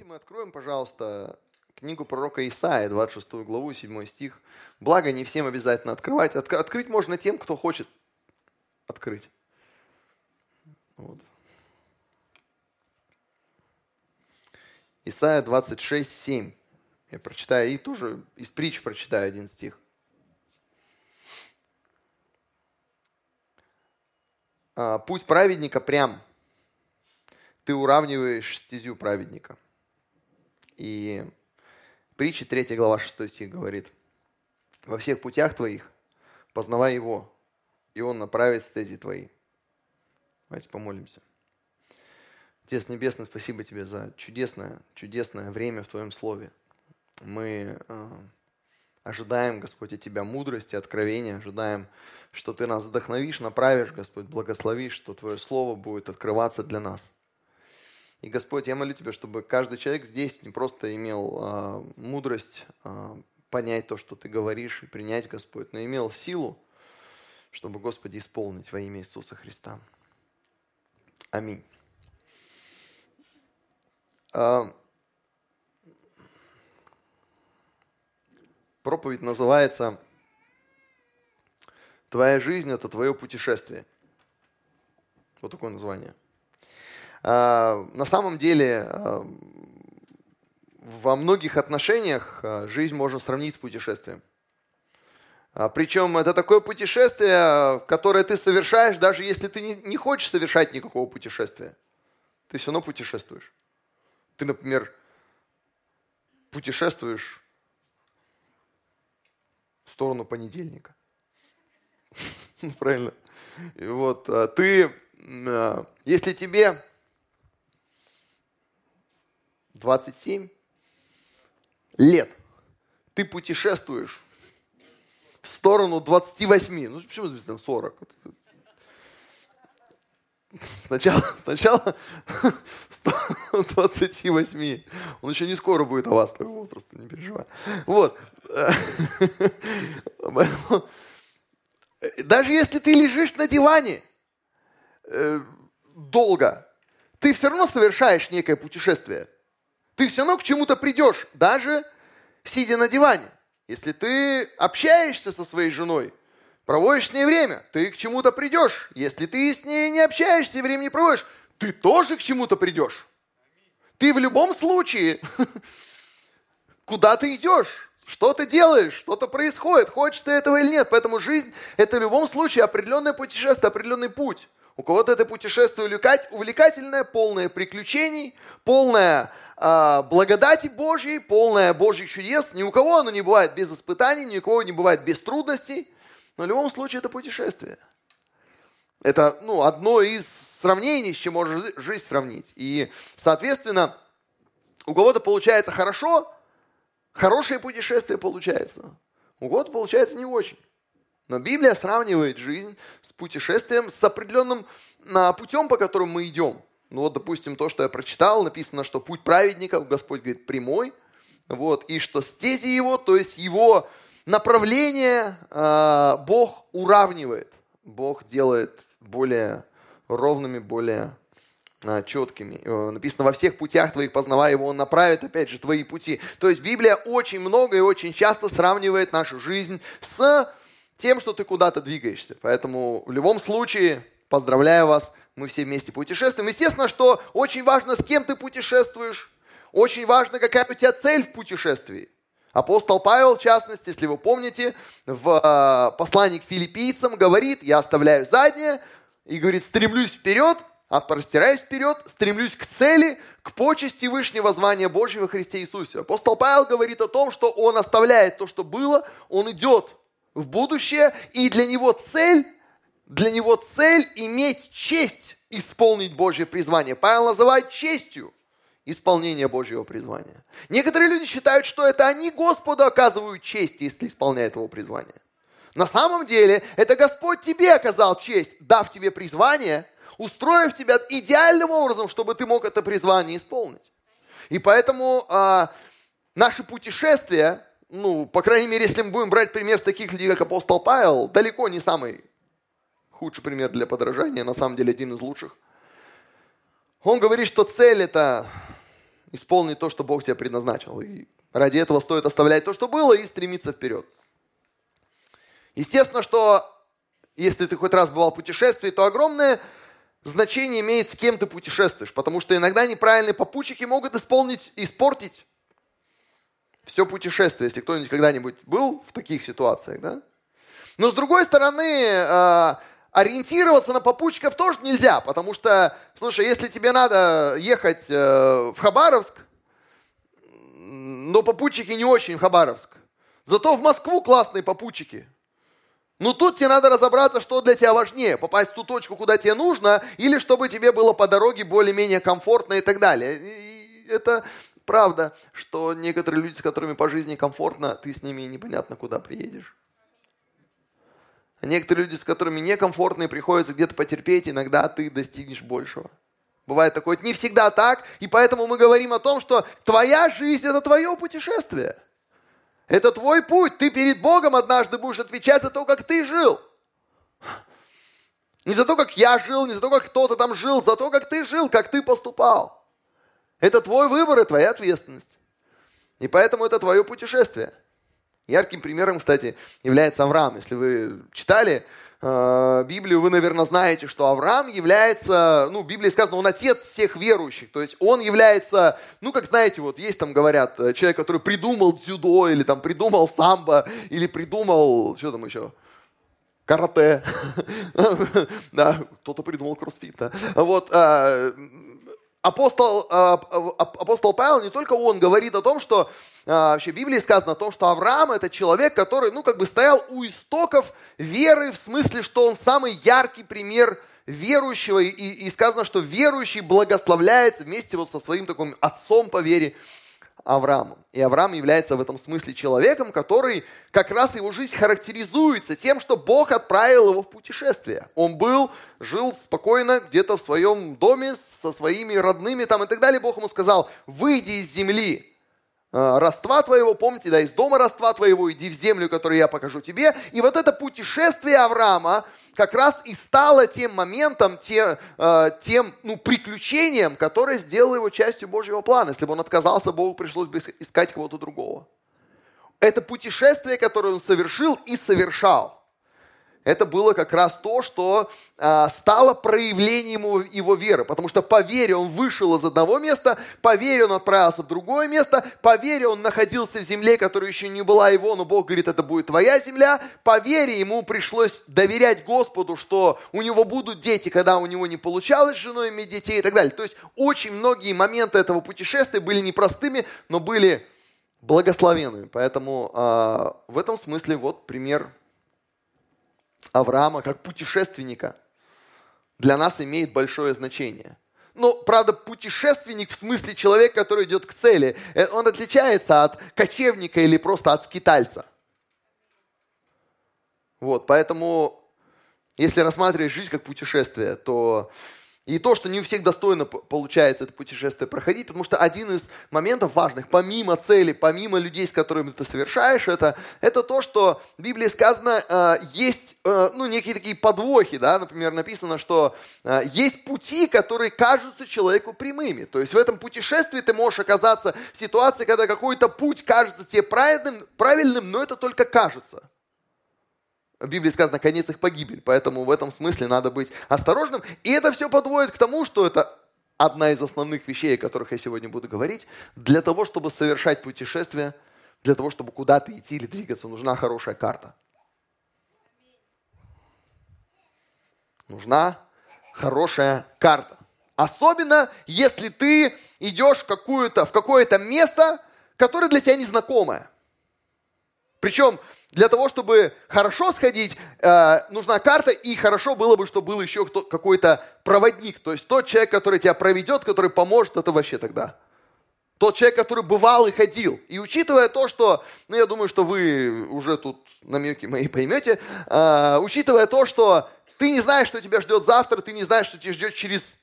Давайте мы откроем, пожалуйста, книгу пророка Исаия, 26 главу, 7 стих. Благо, не всем обязательно открывать. От, открыть можно тем, кто хочет открыть. Вот. Исайя 26, 7. Я прочитаю и тоже из притч прочитаю один стих. А, Путь праведника прям. Ты уравниваешь стезю праведника. И притча 3 глава 6 стих говорит. Во всех путях твоих познавай его, и он направит стези твои. Давайте помолимся. Отец Небесный, спасибо тебе за чудесное, чудесное время в Твоем Слове. Мы э, ожидаем, Господь, от Тебя мудрости, откровения, ожидаем, что Ты нас вдохновишь, направишь, Господь, благословишь, что Твое Слово будет открываться для нас. И, Господь, я молю Тебя, чтобы каждый человек здесь не просто имел э, мудрость э, понять то, что Ты говоришь, и принять, Господь, но имел силу, чтобы, Господи, исполнить во имя Иисуса Христа. Аминь. А, проповедь называется «Твоя жизнь – это твое путешествие». Вот такое название. А, на самом деле, а, во многих отношениях жизнь можно сравнить с путешествием. Причем это такое путешествие, которое ты совершаешь, даже если ты не хочешь совершать никакого путешествия. Ты все равно путешествуешь. Ты, например, путешествуешь в сторону понедельника. Ну, правильно. И вот а, ты, а, если тебе 27 лет, ты путешествуешь в сторону 28, ну почему там 40? Сначала, сначала 28. Он еще не скоро будет о вас такого возраста, не переживай. Вот. Даже если ты лежишь на диване э, долго, ты все равно совершаешь некое путешествие. Ты все равно к чему-то придешь, даже сидя на диване. Если ты общаешься со своей женой, проводишь с ней время, ты к чему-то придешь. Если ты с ней не общаешься и не проводишь, ты тоже к чему-то придешь. Ты в любом случае куда ты идешь, что ты делаешь, что-то происходит, хочешь ты этого или нет. Поэтому жизнь – это в любом случае определенное путешествие, определенный путь. У кого-то это путешествие увлекательное, полное приключений, полное э, благодати Божьей, полное Божьих чудес. Ни у кого оно не бывает без испытаний, ни у кого не бывает без трудностей. Но в любом случае это путешествие. Это ну, одно из сравнений, с чем можно жизнь сравнить. И, соответственно, у кого-то получается хорошо, хорошее путешествие получается. У кого-то получается не очень. Но Библия сравнивает жизнь с путешествием, с определенным а, путем, по которому мы идем. Ну вот, допустим, то, что я прочитал, написано, что путь праведника, Господь говорит, прямой. Вот, и что стези его, то есть его направление э, Бог уравнивает. Бог делает более ровными, более э, четкими. Написано, во всех путях твоих познавай его, он направит, опять же, твои пути. То есть Библия очень много и очень часто сравнивает нашу жизнь с тем, что ты куда-то двигаешься. Поэтому в любом случае, поздравляю вас, мы все вместе путешествуем. Естественно, что очень важно, с кем ты путешествуешь. Очень важно, какая у тебя цель в путешествии. Апостол Павел, в частности, если вы помните, в а, послании к филиппийцам говорит, я оставляю заднее, и говорит, стремлюсь вперед, а простираюсь вперед, стремлюсь к цели, к почести Вышнего звания Божьего Христе Иисусе. Апостол Павел говорит о том, что он оставляет то, что было, он идет в будущее, и для него цель, для него цель иметь честь исполнить Божье призвание. Павел называет честью – исполнения Божьего призвания. Некоторые люди считают, что это они Господу оказывают честь, если исполняют его призвание. На самом деле, это Господь тебе оказал честь, дав тебе призвание, устроив тебя идеальным образом, чтобы ты мог это призвание исполнить. И поэтому а, наши путешествия, ну, по крайней мере, если мы будем брать пример с таких людей, как апостол Павел, далеко не самый худший пример для подражания, на самом деле один из лучших. Он говорит, что цель это исполнить то, что Бог тебе предназначил. И ради этого стоит оставлять то, что было, и стремиться вперед. Естественно, что если ты хоть раз бывал в путешествии, то огромное значение имеет, с кем ты путешествуешь, потому что иногда неправильные попутчики могут исполнить, испортить все путешествие, если кто-нибудь когда-нибудь был в таких ситуациях, да? Но с другой стороны, э, ориентироваться на попутчиков тоже нельзя, потому что, слушай, если тебе надо ехать э, в Хабаровск, но попутчики не очень в Хабаровск, зато в Москву классные попутчики – ну тут тебе надо разобраться, что для тебя важнее, попасть в ту точку, куда тебе нужно, или чтобы тебе было по дороге более-менее комфортно и так далее. И это правда, что некоторые люди, с которыми по жизни комфортно, ты с ними непонятно куда приедешь. Некоторые люди, с которыми некомфортно и приходится где-то потерпеть, иногда ты достигнешь большего. Бывает такое, не всегда так, и поэтому мы говорим о том, что твоя жизнь – это твое путешествие – это твой путь. Ты перед Богом однажды будешь отвечать за то, как ты жил. Не за то, как я жил, не за то, как кто-то там жил, за то, как ты жил, как ты поступал. Это твой выбор и твоя ответственность. И поэтому это твое путешествие. Ярким примером, кстати, является Авраам. Если вы читали Э, Библию, вы, наверное, знаете, что Авраам является, ну, в Библии сказано, он отец всех верующих. То есть он является, ну, как знаете, вот есть там, говорят, э, человек, который придумал дзюдо, или там придумал самбо, или придумал, что там еще, карате. да, кто-то придумал кроссфит. Да. Вот, э, апостол, апостол Павел, не только он говорит о том, что а, вообще в Библии сказано о том, что Авраам это человек, который, ну, как бы стоял у истоков веры, в смысле, что он самый яркий пример верующего, и, и сказано, что верующий благословляется вместе вот со своим таким отцом по вере Авраамом. И Авраам является в этом смысле человеком, который как раз его жизнь характеризуется тем, что Бог отправил его в путешествие. Он был, жил спокойно где-то в своем доме со своими родными там и так далее. Бог ему сказал, выйди из земли, Э, роства твоего, помните, да, из дома роства твоего, иди в землю, которую я покажу тебе. И вот это путешествие Авраама как раз и стало тем моментом, те, э, тем ну, приключением, которое сделало его частью Божьего плана. Если бы он отказался, Богу пришлось бы искать кого-то другого. Это путешествие, которое он совершил и совершал это было как раз то, что а, стало проявлением его, его веры. Потому что по вере он вышел из одного места, по вере он отправился в другое место, по вере он находился в земле, которая еще не была его, но Бог говорит, это будет твоя земля. По вере ему пришлось доверять Господу, что у него будут дети, когда у него не получалось с женой иметь детей и так далее. То есть очень многие моменты этого путешествия были непростыми, но были благословенными. Поэтому э, в этом смысле вот пример Авраама как путешественника для нас имеет большое значение. Но, правда, путешественник в смысле человек, который идет к цели, э, он отличается от кочевника или просто от скитальца. Вот, поэтому, если рассматривать жизнь как путешествие, то и то, что не у всех достойно получается это путешествие проходить, потому что один из моментов важных, помимо цели, помимо людей, с которыми ты совершаешь это, это то, что в Библии сказано, э, есть э, ну, некие такие подвохи, да, например, написано, что э, есть пути, которые кажутся человеку прямыми. То есть в этом путешествии ты можешь оказаться в ситуации, когда какой-то путь кажется тебе правильным, правильным но это только кажется в Библии сказано, конец их погибель. Поэтому в этом смысле надо быть осторожным. И это все подводит к тому, что это одна из основных вещей, о которых я сегодня буду говорить. Для того, чтобы совершать путешествие, для того, чтобы куда-то идти или двигаться, нужна хорошая карта. Нужна хорошая карта. Особенно, если ты идешь в, какую-то, в какое-то место, которое для тебя незнакомое. Причем для того, чтобы хорошо сходить, э, нужна карта, и хорошо было бы, чтобы был еще какой-то проводник. То есть тот человек, который тебя проведет, который поможет, это вообще тогда. Тот человек, который бывал и ходил. И учитывая то, что, ну я думаю, что вы уже тут намеки мои поймете, э, учитывая то, что ты не знаешь, что тебя ждет завтра, ты не знаешь, что тебя ждет через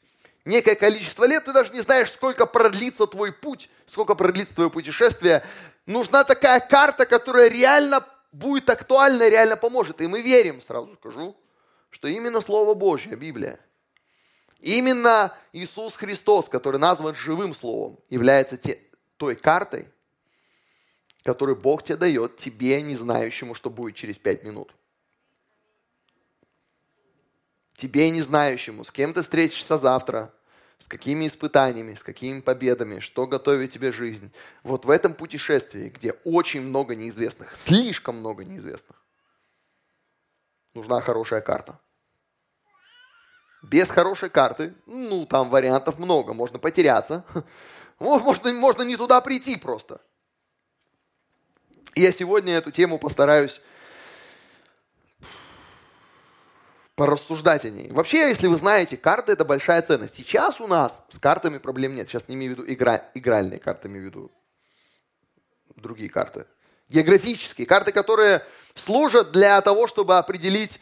некое количество лет, ты даже не знаешь, сколько продлится твой путь, сколько продлится твое путешествие. Нужна такая карта, которая реально будет актуально, реально поможет. И мы верим, сразу скажу, что именно Слово Божье, Библия, Именно Иисус Христос, который назван живым словом, является те, той картой, которую Бог тебе дает, тебе, не знающему, что будет через пять минут. Тебе, не знающему, с кем ты встретишься завтра, с какими испытаниями, с какими победами, что готовит тебе жизнь. Вот в этом путешествии, где очень много неизвестных, слишком много неизвестных, нужна хорошая карта. Без хорошей карты, ну, там вариантов много, можно потеряться. Можно, можно не туда прийти просто. я сегодня эту тему постараюсь порассуждать о ней. Вообще, если вы знаете, карты это большая ценность. Сейчас у нас с картами проблем нет. Сейчас не имею в виду игра, игральные карты, имею в виду другие карты. Географические карты, которые служат для того, чтобы определить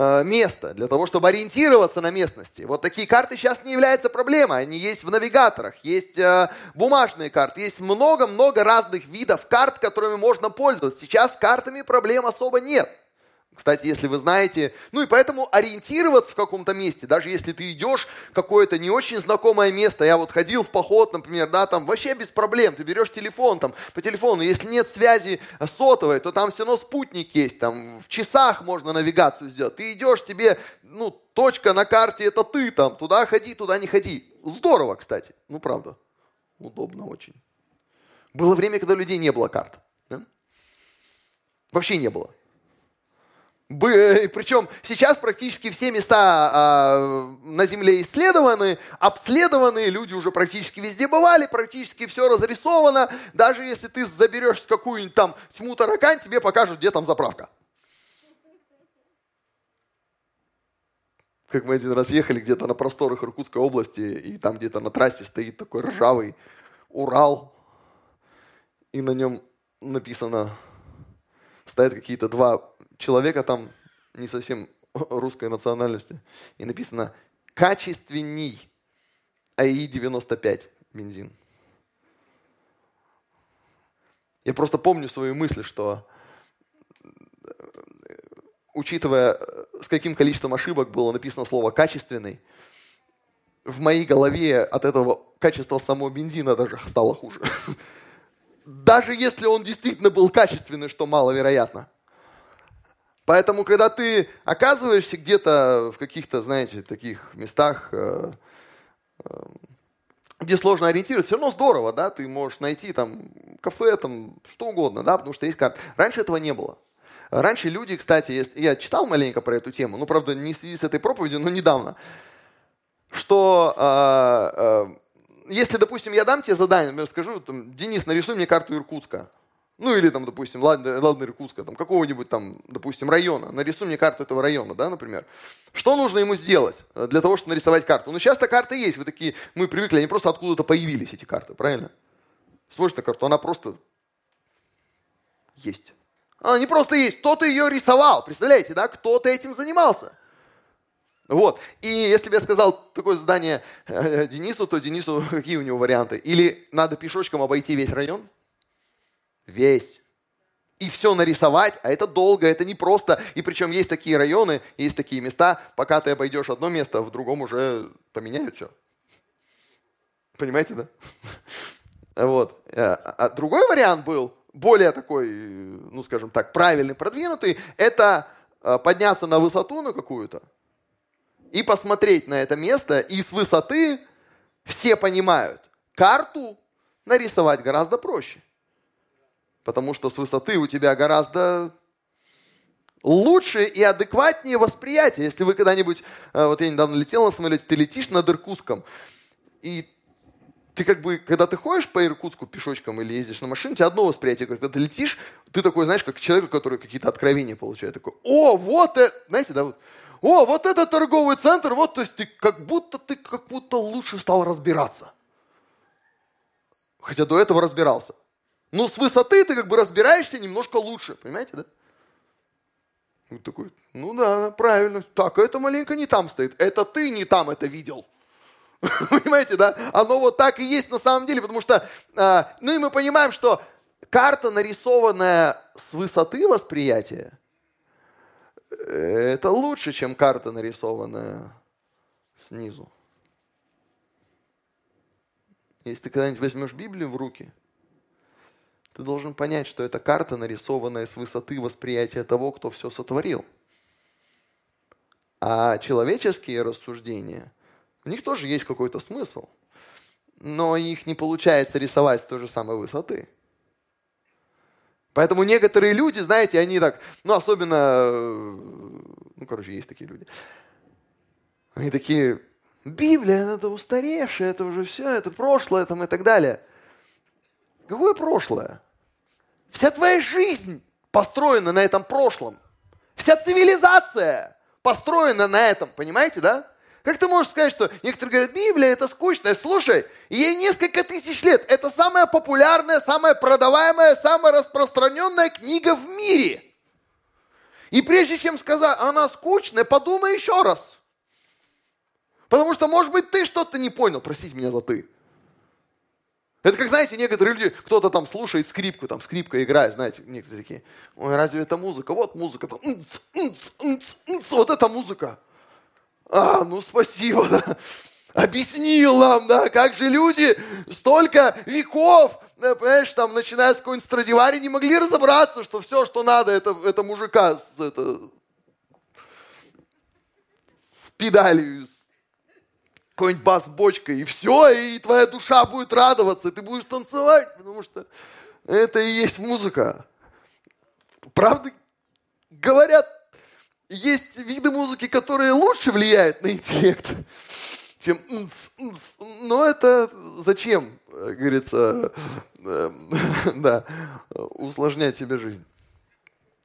Э, место, для того, чтобы ориентироваться на местности. Вот такие карты сейчас не являются проблемой. Они есть в навигаторах, есть э, бумажные карты, есть много-много разных видов карт, которыми можно пользоваться. Сейчас картами проблем особо нет. Кстати, если вы знаете, ну и поэтому ориентироваться в каком-то месте, даже если ты идешь в какое-то не очень знакомое место, я вот ходил в поход, например, да, там вообще без проблем, ты берешь телефон, там, по телефону, если нет связи сотовой, то там все равно спутник есть, там, в часах можно навигацию сделать, ты идешь, тебе, ну, точка на карте, это ты там, туда ходи, туда не ходи. Здорово, кстати, ну, правда, удобно очень. Было время, когда людей не было карт, да? Вообще не было. Причем сейчас практически все места а, на Земле исследованы, обследованы, люди уже практически везде бывали, практически все разрисовано. Даже если ты заберешь какую-нибудь там тьму таракань, тебе покажут, где там заправка. Как мы один раз ехали где-то на просторах Иркутской области, и там где-то на трассе стоит такой ржавый Урал, и на нем написано, стоят какие-то два человека там не совсем русской национальности. И написано «качественней АИ-95 бензин». Я просто помню свою мысль, что учитывая, с каким количеством ошибок было написано слово «качественный», в моей голове от этого качества самого бензина даже стало хуже. Даже если он действительно был качественный, что маловероятно – Поэтому, когда ты оказываешься где-то в каких-то, знаете, таких местах, э, э, где сложно ориентироваться, все равно здорово, да, ты можешь найти там кафе, там что угодно, да, потому что есть карта. Раньше этого не было. Раньше люди, кстати, я читал маленько про эту тему, ну, правда, не в связи с этой проповедью, но недавно, что э, э, если, допустим, я дам тебе задание, например, скажу, там, Денис, нарисуй мне карту Иркутска, ну или там, допустим, ладно, ладно Иркутска, там какого-нибудь там, допустим, района. Нарисуй мне карту этого района, да, например. Что нужно ему сделать э, для того, чтобы нарисовать карту? Ну сейчас-то карты есть, вы такие, мы привыкли, они просто откуда-то появились, эти карты, правильно? Смотришь на карту, она просто есть. Она не просто есть, кто-то ее рисовал, представляете, да, кто-то этим занимался. Вот. И если бы я сказал такое задание э, Денису, то Денису какие у него варианты? Или надо пешочком обойти весь район? Весь. И все нарисовать, а это долго, это не просто. И причем есть такие районы, есть такие места, пока ты обойдешь одно место, в другом уже поменяют все. Понимаете, да? Вот. А, а другой вариант был, более такой, ну скажем так, правильный, продвинутый, это а, подняться на высоту на какую-то и посмотреть на это место, и с высоты все понимают, карту нарисовать гораздо проще. Потому что с высоты у тебя гораздо лучше и адекватнее восприятие. Если вы когда-нибудь, э, вот я недавно летел на самолете, ты летишь над Иркутском, и ты как бы, когда ты ходишь по Иркутску пешочком или ездишь на машине, у тебя одно восприятие. Когда ты летишь, ты такой, знаешь, как человек, который какие-то откровения получает. Такой, о, вот это, знаете, да, вот, о, вот это торговый центр, вот, то есть ты как будто, ты как будто лучше стал разбираться. Хотя до этого разбирался. Но с высоты ты как бы разбираешься немножко лучше, понимаете, да? Вот такой, ну да, правильно. Так, это маленько не там стоит. Это ты не там это видел. Понимаете, да? Оно вот так и есть на самом деле, потому что, а, ну и мы понимаем, что карта, нарисованная с высоты восприятия, это лучше, чем карта, нарисованная снизу. если ты когда-нибудь возьмешь Библию в руки, ты должен понять, что это карта, нарисованная с высоты восприятия того, кто все сотворил. А человеческие рассуждения, у них тоже есть какой-то смысл, но их не получается рисовать с той же самой высоты. Поэтому некоторые люди, знаете, они так, ну особенно, ну короче, есть такие люди, они такие, Библия, это устаревшее, это уже все, это прошлое там и так далее. Какое прошлое? Вся твоя жизнь построена на этом прошлом. Вся цивилизация построена на этом, понимаете, да? Как ты можешь сказать, что некоторые говорят, Библия это скучная. Слушай, ей несколько тысяч лет. Это самая популярная, самая продаваемая, самая распространенная книга в мире. И прежде чем сказать, она скучная, подумай еще раз. Потому что, может быть, ты что-то не понял. Простите меня за ты. Это как, знаете, некоторые люди, кто-то там слушает скрипку, там скрипка играет, знаете, некоторые такие, ой, разве это музыка? Вот музыка, там, нц, нц, нц, нц, вот это музыка. А, ну спасибо, да. Объяснил нам, да, как же люди столько веков, да, понимаешь, там, начиная с какой-нибудь Страдивари, не могли разобраться, что все, что надо, это, это мужика с, это, с педалью, с какой-нибудь бас-бочкой, и все, и твоя душа будет радоваться, и ты будешь танцевать, потому что это и есть музыка. Правда, говорят, есть виды музыки, которые лучше влияют на интеллект, чем но это зачем, говорится, э, да, усложнять себе жизнь.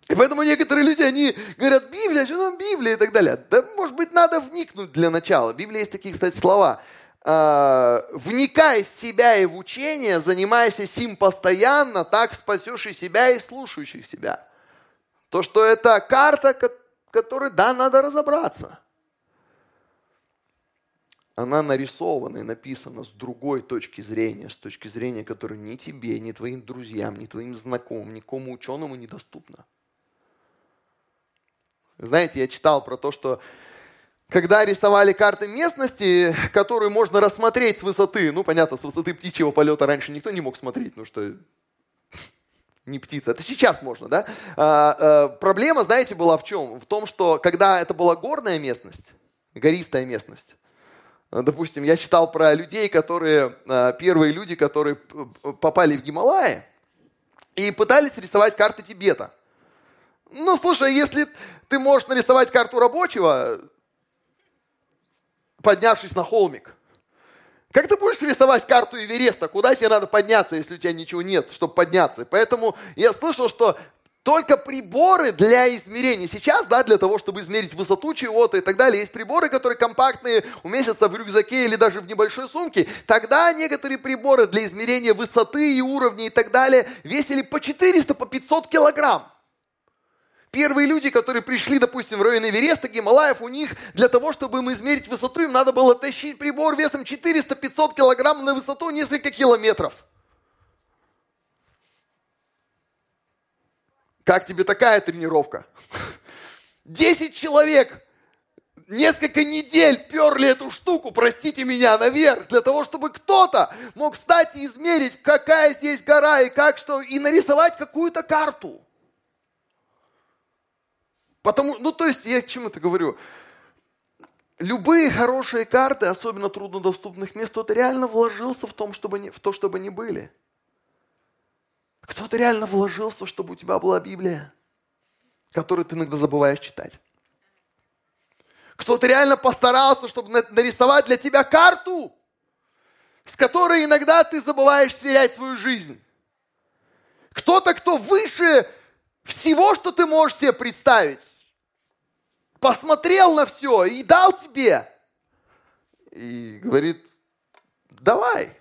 И поэтому некоторые люди, они говорят, Библия, что там Библия и так далее. Да, может быть, надо вникнуть для начала. В Библии есть такие, кстати, слова. «А, вникай в себя и в учение, занимайся сим постоянно, так спасешь и себя, и слушающих себя. То, что это карта, которой, да, надо разобраться. Она нарисована и написана с другой точки зрения, с точки зрения, которая ни тебе, ни твоим друзьям, ни твоим знакомым, никому ученому недоступна. Знаете, я читал про то, что когда рисовали карты местности, которую можно рассмотреть с высоты, ну, понятно, с высоты птичьего полета раньше никто не мог смотреть, ну что не птица. Это сейчас можно, да? А, а, проблема, знаете, была в чем? В том, что когда это была горная местность, гористая местность, допустим, я читал про людей, которые, а, первые люди, которые попали в Гималаи и пытались рисовать карты Тибета. Ну, слушай, если ты можешь нарисовать карту рабочего, поднявшись на холмик, как ты будешь рисовать карту Эвереста? Куда тебе надо подняться, если у тебя ничего нет, чтобы подняться? Поэтому я слышал, что только приборы для измерения. Сейчас, да, для того, чтобы измерить высоту чего-то и так далее, есть приборы, которые компактные, уместятся в рюкзаке или даже в небольшой сумке. Тогда некоторые приборы для измерения высоты и уровней и так далее весили по 400, по 500 килограмм. Первые люди, которые пришли, допустим, в район Эвереста, Гималаев, у них для того, чтобы им измерить высоту, им надо было тащить прибор весом 400-500 килограмм на высоту несколько километров. Как тебе такая тренировка? Десять человек несколько недель перли эту штуку, простите меня, наверх, для того, чтобы кто-то мог встать и измерить, какая здесь гора и как что, и нарисовать какую-то карту. Потому, ну то есть я к чему это говорю? Любые хорошие карты, особенно труднодоступных мест, кто-то реально вложился в, том, чтобы не, в то, чтобы они были. Кто-то реально вложился, чтобы у тебя была Библия, которую ты иногда забываешь читать. Кто-то реально постарался, чтобы нарисовать для тебя карту, с которой иногда ты забываешь сверять свою жизнь. Кто-то, кто выше всего, что ты можешь себе представить посмотрел на все и дал тебе. И говорит, давай.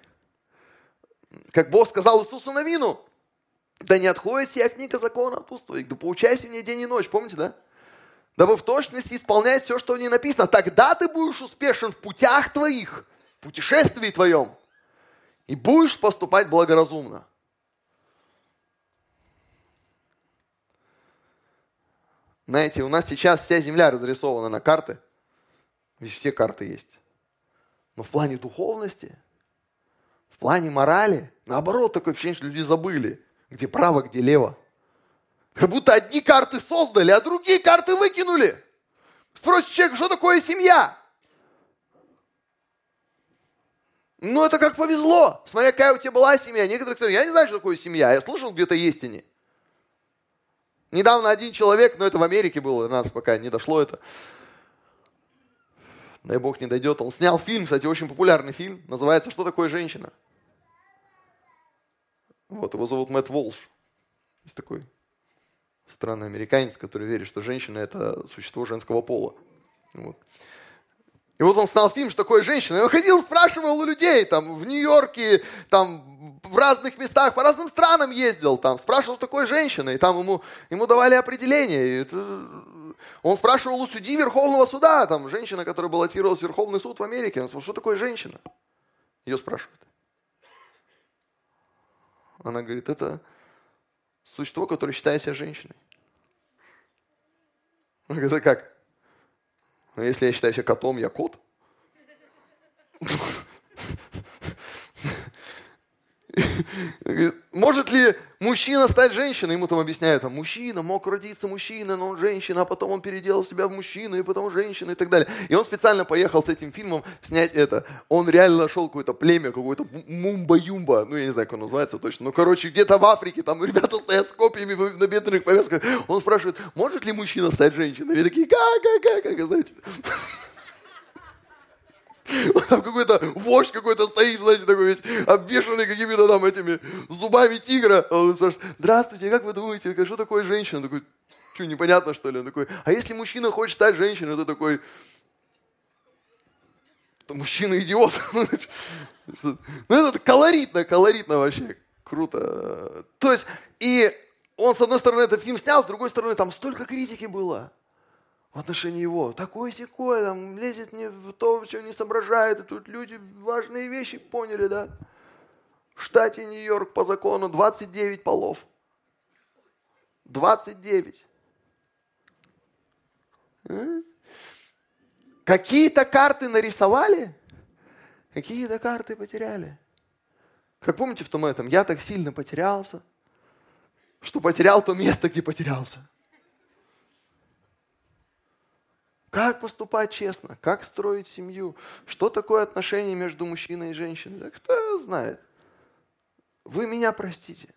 Как Бог сказал Иисусу Навину, да не отходит сия книга закона от уст твоих, да поучайся в ней день и ночь, помните, да? Дабы в точности исполнять все, что в ней написано. Тогда ты будешь успешен в путях твоих, в путешествии твоем, и будешь поступать благоразумно. Знаете, у нас сейчас вся земля разрисована на карты. Здесь все карты есть. Но в плане духовности, в плане морали, наоборот, такое ощущение, что люди забыли, где право, где лево. Как будто одни карты создали, а другие карты выкинули. Спросит человек, что такое семья? Ну, это как повезло. Смотря, какая у тебя была семья. Некоторые говорят, я не знаю, что такое семья. Я слышал, где-то есть они. Недавно один человек, но это в Америке было, нас пока не дошло это. Дай бог не дойдет. Он снял фильм, кстати, очень популярный фильм. Называется «Что такое женщина?». Вот, его зовут Мэтт Волш. Есть такой странный американец, который верит, что женщина – это существо женского пола. Вот. И вот он снял фильм, что такое женщина. И он ходил, спрашивал у людей, там, в Нью-Йорке, там, в разных местах, по разным странам ездил, там, спрашивал, что такое женщина, и там ему, ему давали определение. Это... Он спрашивал у судьи Верховного суда, там, женщина, которая баллотировалась в Верховный суд в Америке, он спрашивал, что такое женщина? Ее спрашивают. Она говорит, это существо, которое считает себя женщиной. Он говорит, а как? Ну, если я считаю себя котом, я кот. Может ли мужчина стать женщиной? Ему там объясняют, там, мужчина мог родиться мужчина, но он женщина, а потом он переделал себя в мужчину, и потом женщину и так далее. И он специально поехал с этим фильмом снять это. Он реально нашел какое-то племя, какое-то мумба-юмба, ну я не знаю, как оно называется точно, но короче, где-то в Африке, там ребята стоят с копьями на бедренных повязках. Он спрашивает, может ли мужчина стать женщиной? И такие, как, как, как, как, знаете. Вот там какой-то вождь какой-то стоит, знаете, такой весь обвешанный какими-то там этими зубами тигра. А он спрашивает, здравствуйте, как вы думаете, что такое женщина? Он такой, что, непонятно, что ли? Он такой, а если мужчина хочет стать женщиной, то такой, мужчина идиот. Ну, это колоритно, колоритно вообще. Круто. То есть, и он, с одной стороны, этот фильм снял, с другой стороны, там столько критики было в отношении его. Такой секой, там, лезет не в то, что не соображает. И тут люди важные вещи поняли, да? В штате Нью-Йорк по закону 29 полов. 29. А? Какие-то карты нарисовали, какие-то карты потеряли. Как помните в том этом, я так сильно потерялся, что потерял то место, где потерялся. Как поступать честно? Как строить семью? Что такое отношение между мужчиной и женщиной? Да кто знает? Вы меня простите.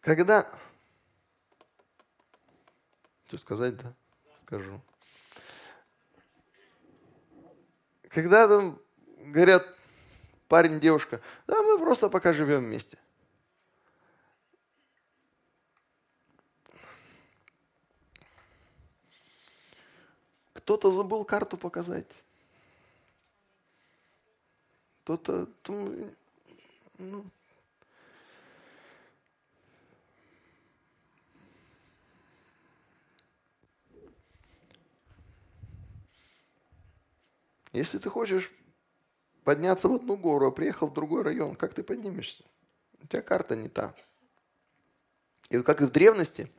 Когда... Что сказать, да? Скажу. Когда там говорят парень, девушка, да, мы просто пока живем вместе. Кто-то забыл карту показать. Кто-то... Ну, Если ты хочешь подняться в одну гору, а приехал в другой район, как ты поднимешься? У тебя карта не та. И как и в древности,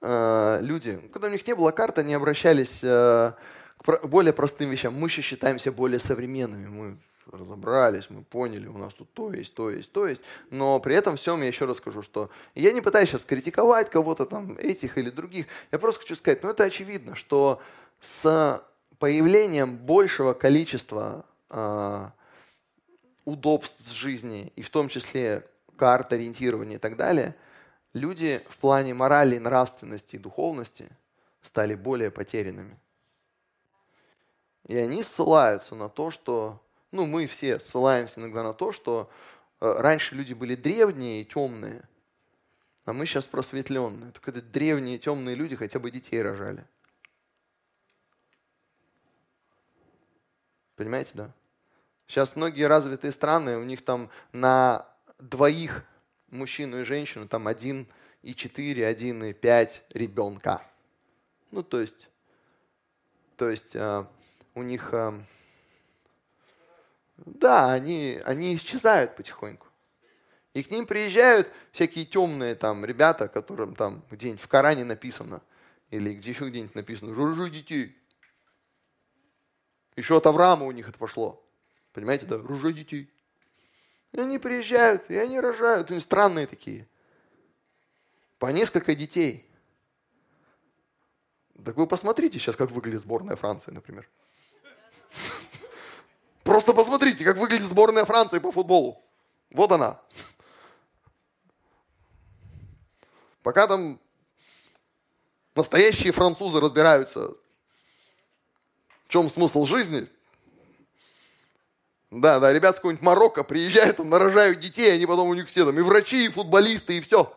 люди, когда у них не было карты, они обращались э, к более простым вещам. Мы еще считаемся более современными. Мы разобрались, мы поняли, у нас тут то есть, то есть, то есть. Но при этом всем я еще раз скажу, что я не пытаюсь сейчас критиковать кого-то там, этих или других. Я просто хочу сказать, ну это очевидно, что с появлением большего количества э, удобств жизни, и в том числе карт ориентирования и так далее – люди в плане морали, нравственности и духовности стали более потерянными. И они ссылаются на то, что, ну мы все ссылаемся иногда на то, что э, раньше люди были древние и темные, а мы сейчас просветленные. Только это древние темные люди хотя бы детей рожали. Понимаете, да? Сейчас многие развитые страны, у них там на двоих мужчину и женщину, там один и четыре, один и пять ребенка. Ну, то есть, то есть э, у них, э, да, они, они исчезают потихоньку. И к ним приезжают всякие темные там ребята, которым там где-нибудь в Коране написано, или где еще где-нибудь написано, «Рожу детей». Еще от Авраама у них это пошло. Понимаете, да? Ружай детей. И они приезжают, и они рожают. Они странные такие. По несколько детей. Так вы посмотрите сейчас, как выглядит сборная Франции, например. Просто посмотрите, как выглядит сборная Франции по футболу. Вот она. Пока там настоящие французы разбираются, в чем смысл жизни. Да, да, ребят с какого-нибудь Марокко приезжают, там нарожают детей, они потом у них все там и врачи, и футболисты, и все.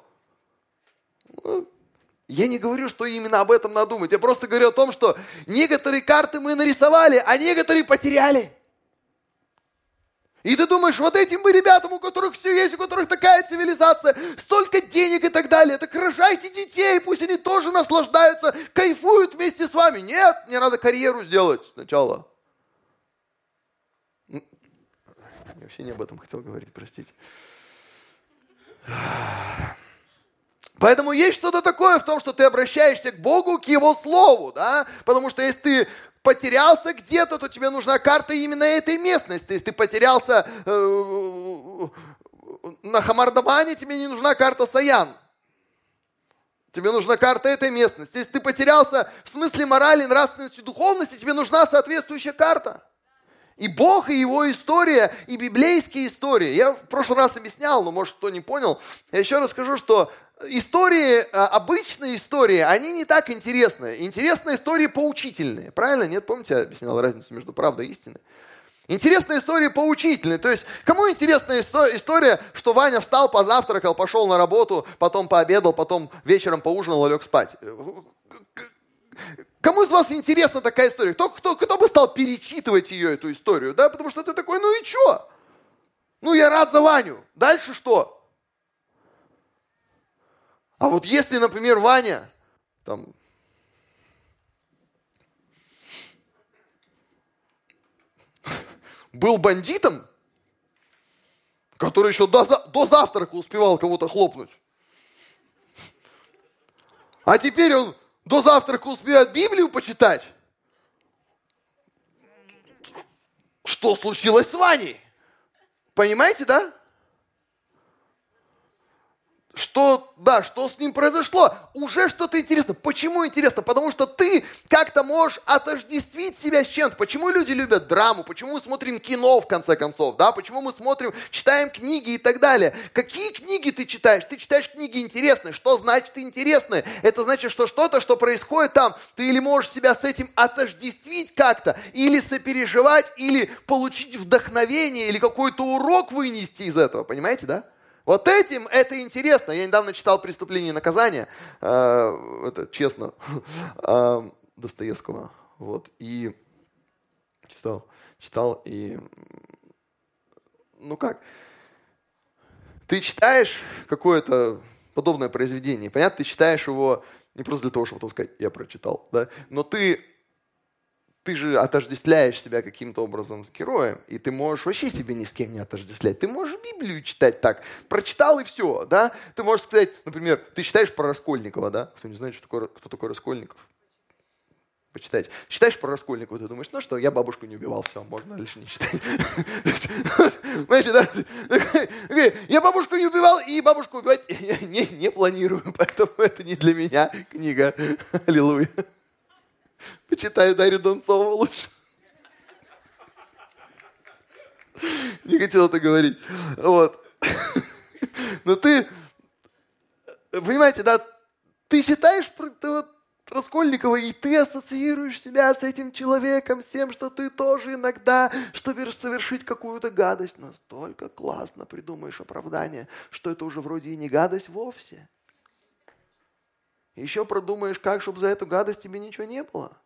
Ну, я не говорю, что именно об этом надумать. Я просто говорю о том, что некоторые карты мы нарисовали, а некоторые потеряли. И ты думаешь, вот этим бы ребятам, у которых все есть, у которых такая цивилизация, столько денег и так далее, так рожайте детей, пусть они тоже наслаждаются, кайфуют вместе с вами. Нет, мне надо карьеру сделать сначала. Я вообще не об этом хотел говорить, простите. Поэтому есть что-то такое в том, что ты обращаешься к Богу, к Его Слову, да? Потому что если ты потерялся где-то, то тебе нужна карта именно этой местности. Если ты потерялся э, на Хамардамане, тебе не нужна карта Саян. Тебе нужна карта этой местности. Если ты потерялся в смысле морали, нравственности, духовности, тебе нужна соответствующая карта. И Бог, и его история, и библейские истории. Я в прошлый раз объяснял, но может кто не понял. Я еще раз скажу, что истории, а, обычные истории, они не так интересны. Интересные истории поучительные. Правильно? Нет? Помните, я объяснял разницу между правдой и истиной? Интересные истории поучительные. То есть, кому интересная история, что Ваня встал, позавтракал, пошел на работу, потом пообедал, потом вечером поужинал и лег спать? Кому из вас интересна такая история? Кто, кто, кто бы стал перечитывать ее, эту историю? Да? Потому что ты такой, ну и что? Ну, я рад за Ваню. Дальше что? А вот если, например, Ваня там, был бандитом, который еще до, до завтрака успевал кого-то хлопнуть, а теперь он до завтрака успевает Библию почитать, что случилось с Ваней? Понимаете, да? Что, да, что с ним произошло, уже что-то интересно. Почему интересно? Потому что ты как-то можешь отождествить себя с чем-то. Почему люди любят драму? Почему мы смотрим кино, в конце концов? Да? Почему мы смотрим, читаем книги и так далее? Какие книги ты читаешь? Ты читаешь книги интересные. Что значит интересные? Это значит, что что-то, что происходит там, ты или можешь себя с этим отождествить как-то, или сопереживать, или получить вдохновение, или какой-то урок вынести из этого. Понимаете, да? Вот этим это интересно. Я недавно читал «Преступление и наказание», э, это честно, э, Достоевского. Вот, и читал, читал, и, ну как, ты читаешь какое-то подобное произведение, понятно, ты читаешь его не просто для того, чтобы сказать, я прочитал, да, но ты ты же отождествляешь себя каким-то образом с героем, и ты можешь вообще себе ни с кем не отождествлять. Ты можешь Библию читать так, прочитал и все, да? Ты можешь сказать, например, ты читаешь про Раскольникова, да? Кто не знает, что такое, кто такой Раскольников? Почитать. Читаешь про Раскольникова, ты думаешь, ну что, я бабушку не убивал, все, можно дальше не читать. Я бабушку не убивал, и бабушку убивать не планирую, поэтому это не для меня книга. Аллилуйя. Почитаю Дарью Донцову лучше. Не хотел это говорить. Вот. Но ты, понимаете, да, ты считаешь ты вот, Раскольникова, и ты ассоциируешь себя с этим человеком, с тем, что ты тоже иногда, чтобы совершить какую-то гадость, настолько классно придумаешь оправдание, что это уже вроде и не гадость вовсе. Еще продумаешь, как, чтобы за эту гадость тебе ничего не было.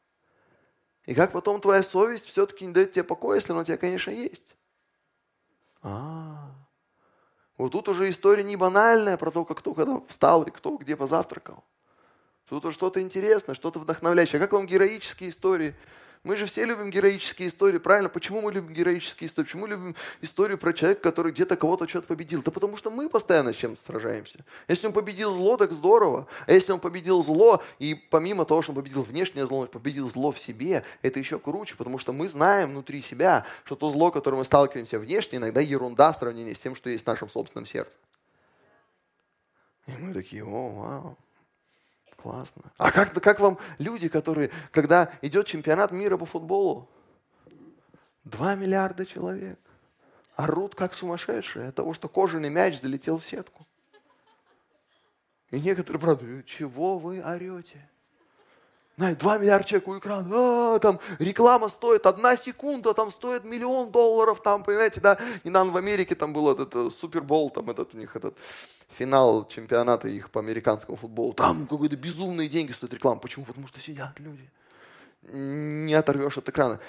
И как потом твоя совесть все-таки не дает тебе покоя, если она у тебя, конечно, есть. А, вот тут уже история не банальная про то, как кто когда встал и кто где позавтракал. Тут уже что-то интересное, что-то вдохновляющее. Как вам героические истории Мы же все любим героические истории, правильно? Почему мы любим героические истории? Почему мы любим историю про человека, который где-то кого-то что-то победил? Да потому что мы постоянно с чем-то сражаемся. Если он победил зло, так здорово. А если он победил зло, и помимо того, что он победил внешнее зло, он победил зло в себе, это еще круче, потому что мы знаем внутри себя, что то зло, которое мы сталкиваемся внешне, иногда ерунда в сравнении с тем, что есть в нашем собственном сердце. И мы такие, о, вау, Классно. А как, как вам люди, которые, когда идет чемпионат мира по футболу, 2 миллиарда человек, орут как сумасшедшие от того, что кожаный мяч залетел в сетку. И некоторые, правда, чего вы орете? Знаете, 2 миллиарда человек у экрана, а, там реклама стоит одна секунда, там стоит миллион долларов, там, понимаете, да, недавно в Америке там был этот э, Супербол, там этот у них этот финал чемпионата их по американскому футболу, там какие-то безумные деньги стоит реклама. Почему? Потому что сидят люди. Не оторвешь от экрана.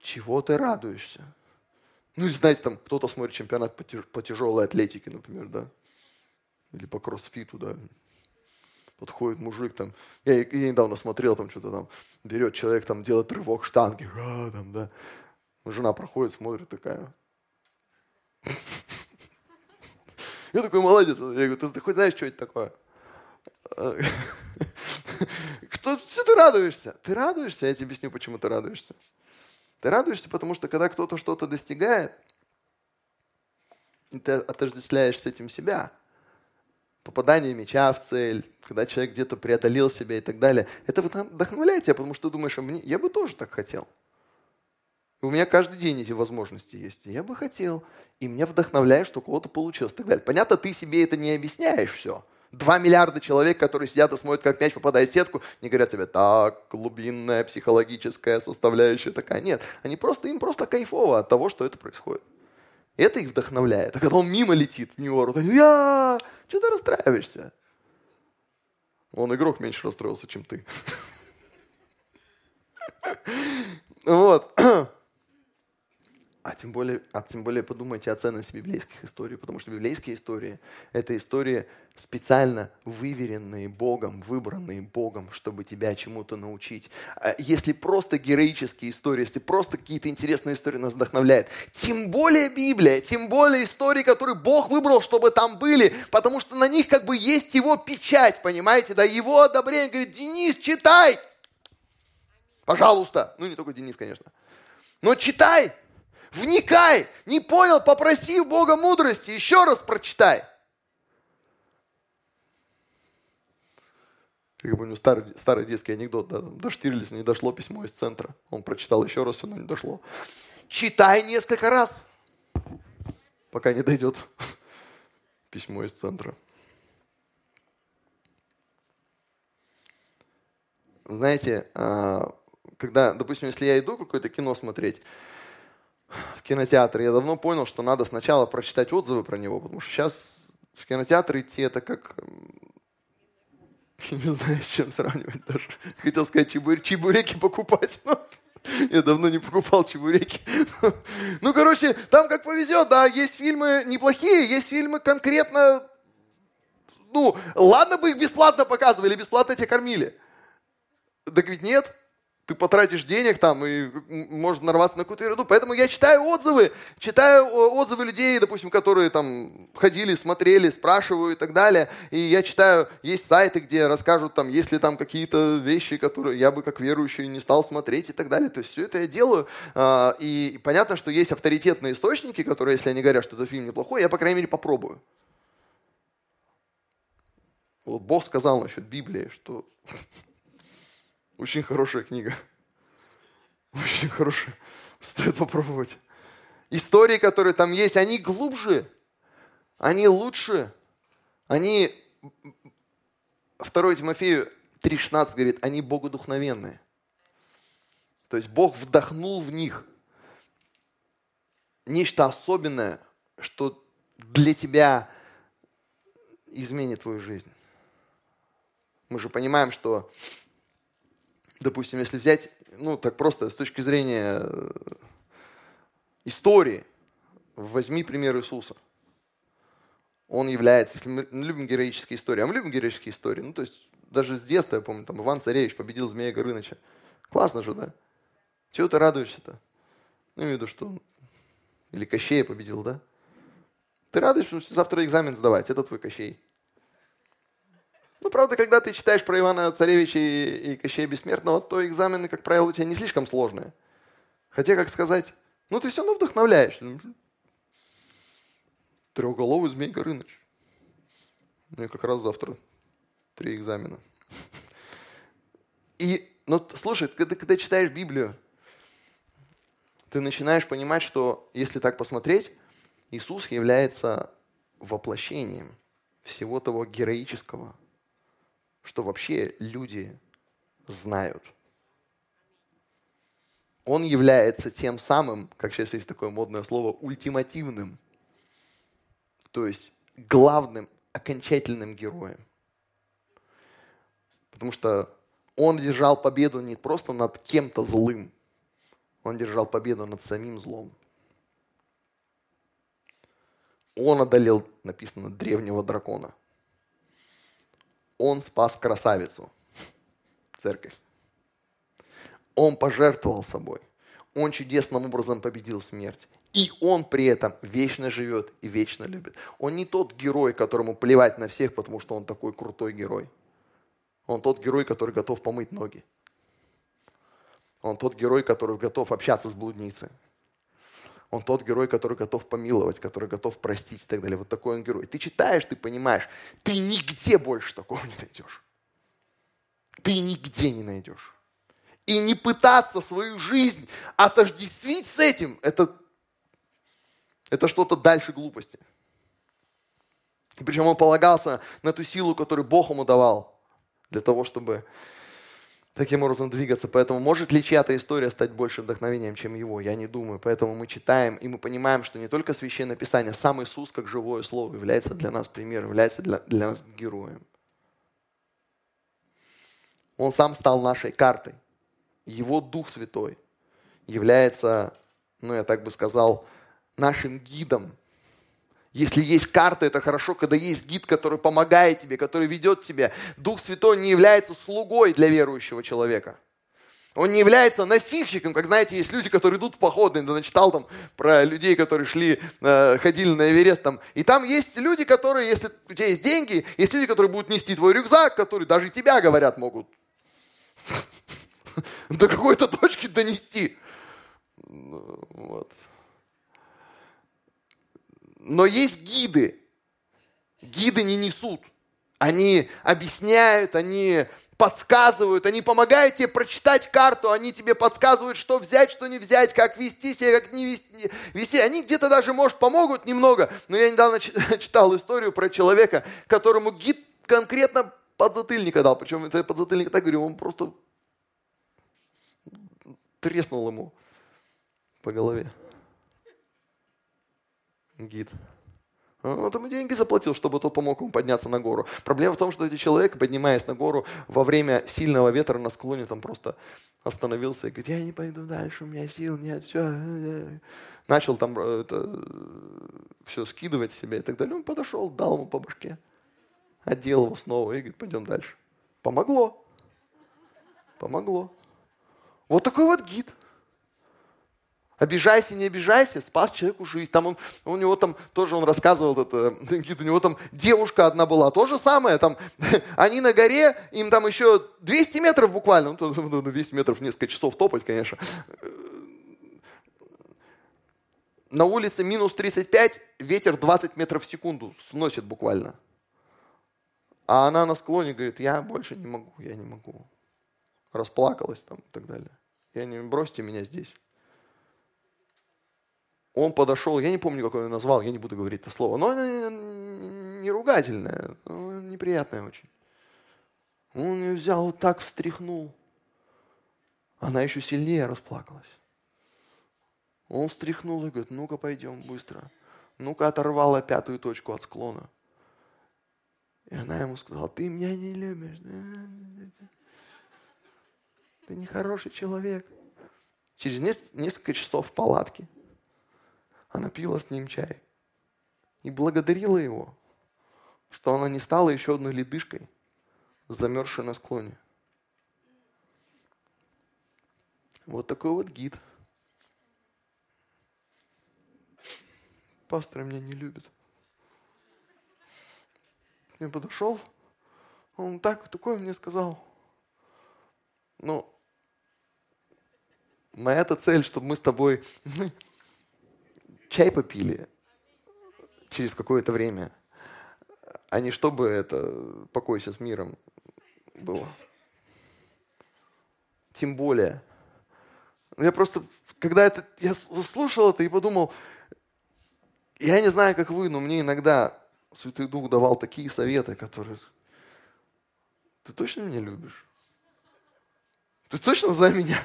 Чего ты радуешься? Ну или знаете, там кто-то смотрит чемпионат по, тяж- по тяжелой атлетике, например, да? Или по кроссфиту, да? Подходит мужик там, я, я недавно смотрел, там что-то там, берет человек, там делает рывок штанги, а, там, да. Жена проходит, смотрит такая. Я такой, молодец. Я говорю, ты, хоть знаешь, что это такое? Кто, что ты радуешься? Ты радуешься? Я тебе объясню, почему ты радуешься. Ты радуешься, потому что когда кто-то что-то достигает, ты отождествляешь с этим себя. Попадание мяча в цель, когда человек где-то преодолел себя и так далее. Это вдохновляет тебя, потому что ты думаешь, а мне, я бы тоже так хотел. У меня каждый день эти возможности есть. Я бы хотел. И меня вдохновляет, что у кого-то получилось. И так далее. Понятно, ты себе это не объясняешь все. Два миллиарда человек, которые сидят и смотрят, как мяч попадает в сетку, не говорят тебе, так, глубинная психологическая составляющая такая. Нет, они просто, им просто кайфово от того, что это происходит. Это их вдохновляет. А когда он мимо летит, не ворот, они, я, что ты расстраиваешься? Он игрок меньше расстроился, чем ты. Вот. А тем, более, а тем более подумайте о ценности библейских историй, потому что библейские истории – это истории специально выверенные Богом, выбранные Богом, чтобы тебя чему-то научить. А если просто героические истории, если просто какие-то интересные истории нас вдохновляют, тем более Библия, тем более истории, которые Бог выбрал, чтобы там были, потому что на них как бы есть его печать, понимаете, да, его одобрение. Говорит, Денис, читай! Пожалуйста. Ну, не только Денис, конечно. Но читай, Вникай! Не понял? Попроси у Бога мудрости. Еще раз прочитай. Я помню старый, старый детский анекдот, да, до Штирлица не дошло письмо из центра. Он прочитал еще раз, равно не дошло. Читай несколько раз, пока не дойдет письмо из центра. Знаете, а, когда, допустим, если я иду какое-то кино смотреть, в кинотеатр, я давно понял, что надо сначала прочитать отзывы про него, потому что сейчас в кинотеатр идти это как... Не знаю, с чем сравнивать даже. Хотел сказать, чебур... чебуреки покупать. Я давно не покупал чебуреки. Ну, короче, там как повезет, да, есть фильмы неплохие, есть фильмы конкретно... Ну, ладно бы их бесплатно показывали, бесплатно тебя кормили. Так ведь нет ты потратишь денег там и может нарваться на какую-то ерунду. Поэтому я читаю отзывы, читаю отзывы людей, допустим, которые там ходили, смотрели, спрашиваю и так далее. И я читаю, есть сайты, где расскажут там, есть ли там какие-то вещи, которые я бы как верующий не стал смотреть и так далее. То есть все это я делаю. А, и понятно, что есть авторитетные источники, которые, если они говорят, что этот фильм неплохой, я, по крайней мере, попробую. Вот Бог сказал насчет Библии, что Очень хорошая книга. Очень хорошая. Стоит попробовать. Истории, которые там есть, они глубже, они лучше, они... 2 Тимофею 3,16 говорит, они богодухновенные. То есть Бог вдохнул в них нечто особенное, что для тебя изменит твою жизнь. Мы же понимаем, что допустим, если взять, ну, так просто с точки зрения э, истории, возьми пример Иисуса. Он является, если мы любим героические истории, а мы любим героические истории, ну, то есть даже с детства, я помню, там Иван Царевич победил Змея Горыныча. Классно же, да? Чего ты радуешься-то? Ну, имею в виду, что он или Кощея победил, да? Ты радуешься, что завтра экзамен сдавать, это твой Кощей. Ну, правда, когда ты читаешь про Ивана Царевича и, и Кощея Бессмертного, то экзамены, как правило, у тебя не слишком сложные. Хотя, как сказать, ну ты все равно вдохновляешь. Трехголовый змей Горыныч. У меня как раз завтра три экзамена. И, ну, слушай, когда, когда читаешь Библию, ты начинаешь понимать, что если так посмотреть, Иисус является воплощением всего того героического, что вообще люди знают. Он является тем самым, как сейчас есть такое модное слово, ультимативным, то есть главным, окончательным героем. Потому что он держал победу не просто над кем-то злым, он держал победу над самим злом. Он одолел, написано, древнего дракона. Он спас красавицу, церковь. Он пожертвовал собой. Он чудесным образом победил смерть. И он при этом вечно живет и вечно любит. Он не тот герой, которому плевать на всех, потому что он такой крутой герой. Он тот герой, который готов помыть ноги. Он тот герой, который готов общаться с блудницей. Он тот герой, который готов помиловать, который готов простить и так далее. Вот такой он герой. Ты читаешь, ты понимаешь, ты нигде больше такого не найдешь. Ты нигде не найдешь. И не пытаться свою жизнь отождествить с этим, это, это что-то дальше глупости. Причем он полагался на ту силу, которую Бог ему давал, для того, чтобы таким образом двигаться. Поэтому может ли чья-то история стать больше вдохновением, чем его? Я не думаю. Поэтому мы читаем, и мы понимаем, что не только Священное Писание, сам Иисус, как живое Слово, является для нас примером, является для, для нас героем. Он сам стал нашей картой. Его Дух Святой является, ну я так бы сказал, нашим гидом если есть карта, это хорошо, когда есть гид, который помогает тебе, который ведет тебя. Дух Святой не является слугой для верующего человека. Он не является носильщиком, как знаете, есть люди, которые идут в походы. Я начитал там про людей, которые шли, э, ходили на Эверест. Там. И там есть люди, которые, если у тебя есть деньги, есть люди, которые будут нести твой рюкзак, которые даже тебя, говорят, могут до какой-то точки донести. Вот. Но есть гиды. Гиды не несут. Они объясняют, они подсказывают, они помогают тебе прочитать карту, они тебе подсказывают, что взять, что не взять, как вести себя, как не вести. вести. Они где-то даже, может, помогут немного. Но я недавно читал историю про человека, которому гид конкретно подзатыльника дал. Причем это подзатыльник, так говорю, он просто треснул ему по голове гид. Он ему деньги заплатил, чтобы тот помог ему подняться на гору. Проблема в том, что этот человек, поднимаясь на гору, во время сильного ветра на склоне там просто остановился и говорит, я не пойду дальше, у меня сил нет, все. Начал там э, это, все скидывать себе и так далее. Он подошел, дал ему по башке, одел его снова и говорит, пойдем дальше. Помогло. Помогло. Вот такой вот гид. Обижайся, не обижайся, спас человеку жизнь. Там он, у него там тоже он рассказывал, это, у него там девушка одна была, то же самое, там, они на горе, им там еще 200 метров буквально, ну, 200 метров несколько часов топать, конечно. На улице минус 35, ветер 20 метров в секунду сносит буквально. А она на склоне говорит, я больше не могу, я не могу. Расплакалась там и так далее. Я не, бросьте меня здесь он подошел, я не помню, какой он назвал, я не буду говорить это слово, но не ругательное, неприятное очень. Он ее взял, вот так встряхнул. Она еще сильнее расплакалась. Он встряхнул и говорит, ну-ка пойдем быстро. Ну-ка оторвала пятую точку от склона. И она ему сказала, ты меня не любишь. Ты нехороший человек. Через несколько часов в палатке она пила с ним чай и благодарила его, что она не стала еще одной ледышкой, замерзшей на склоне. Вот такой вот гид. Пастор меня не любит. Я подошел, он так, такое мне сказал. Ну, моя-то цель, чтобы мы с тобой чай попили через какое-то время, а не чтобы это покойся с миром было. Тем более. Я просто, когда это, я слушал это и подумал, я не знаю, как вы, но мне иногда Святой Дух давал такие советы, которые... Ты точно меня любишь? Ты точно за меня?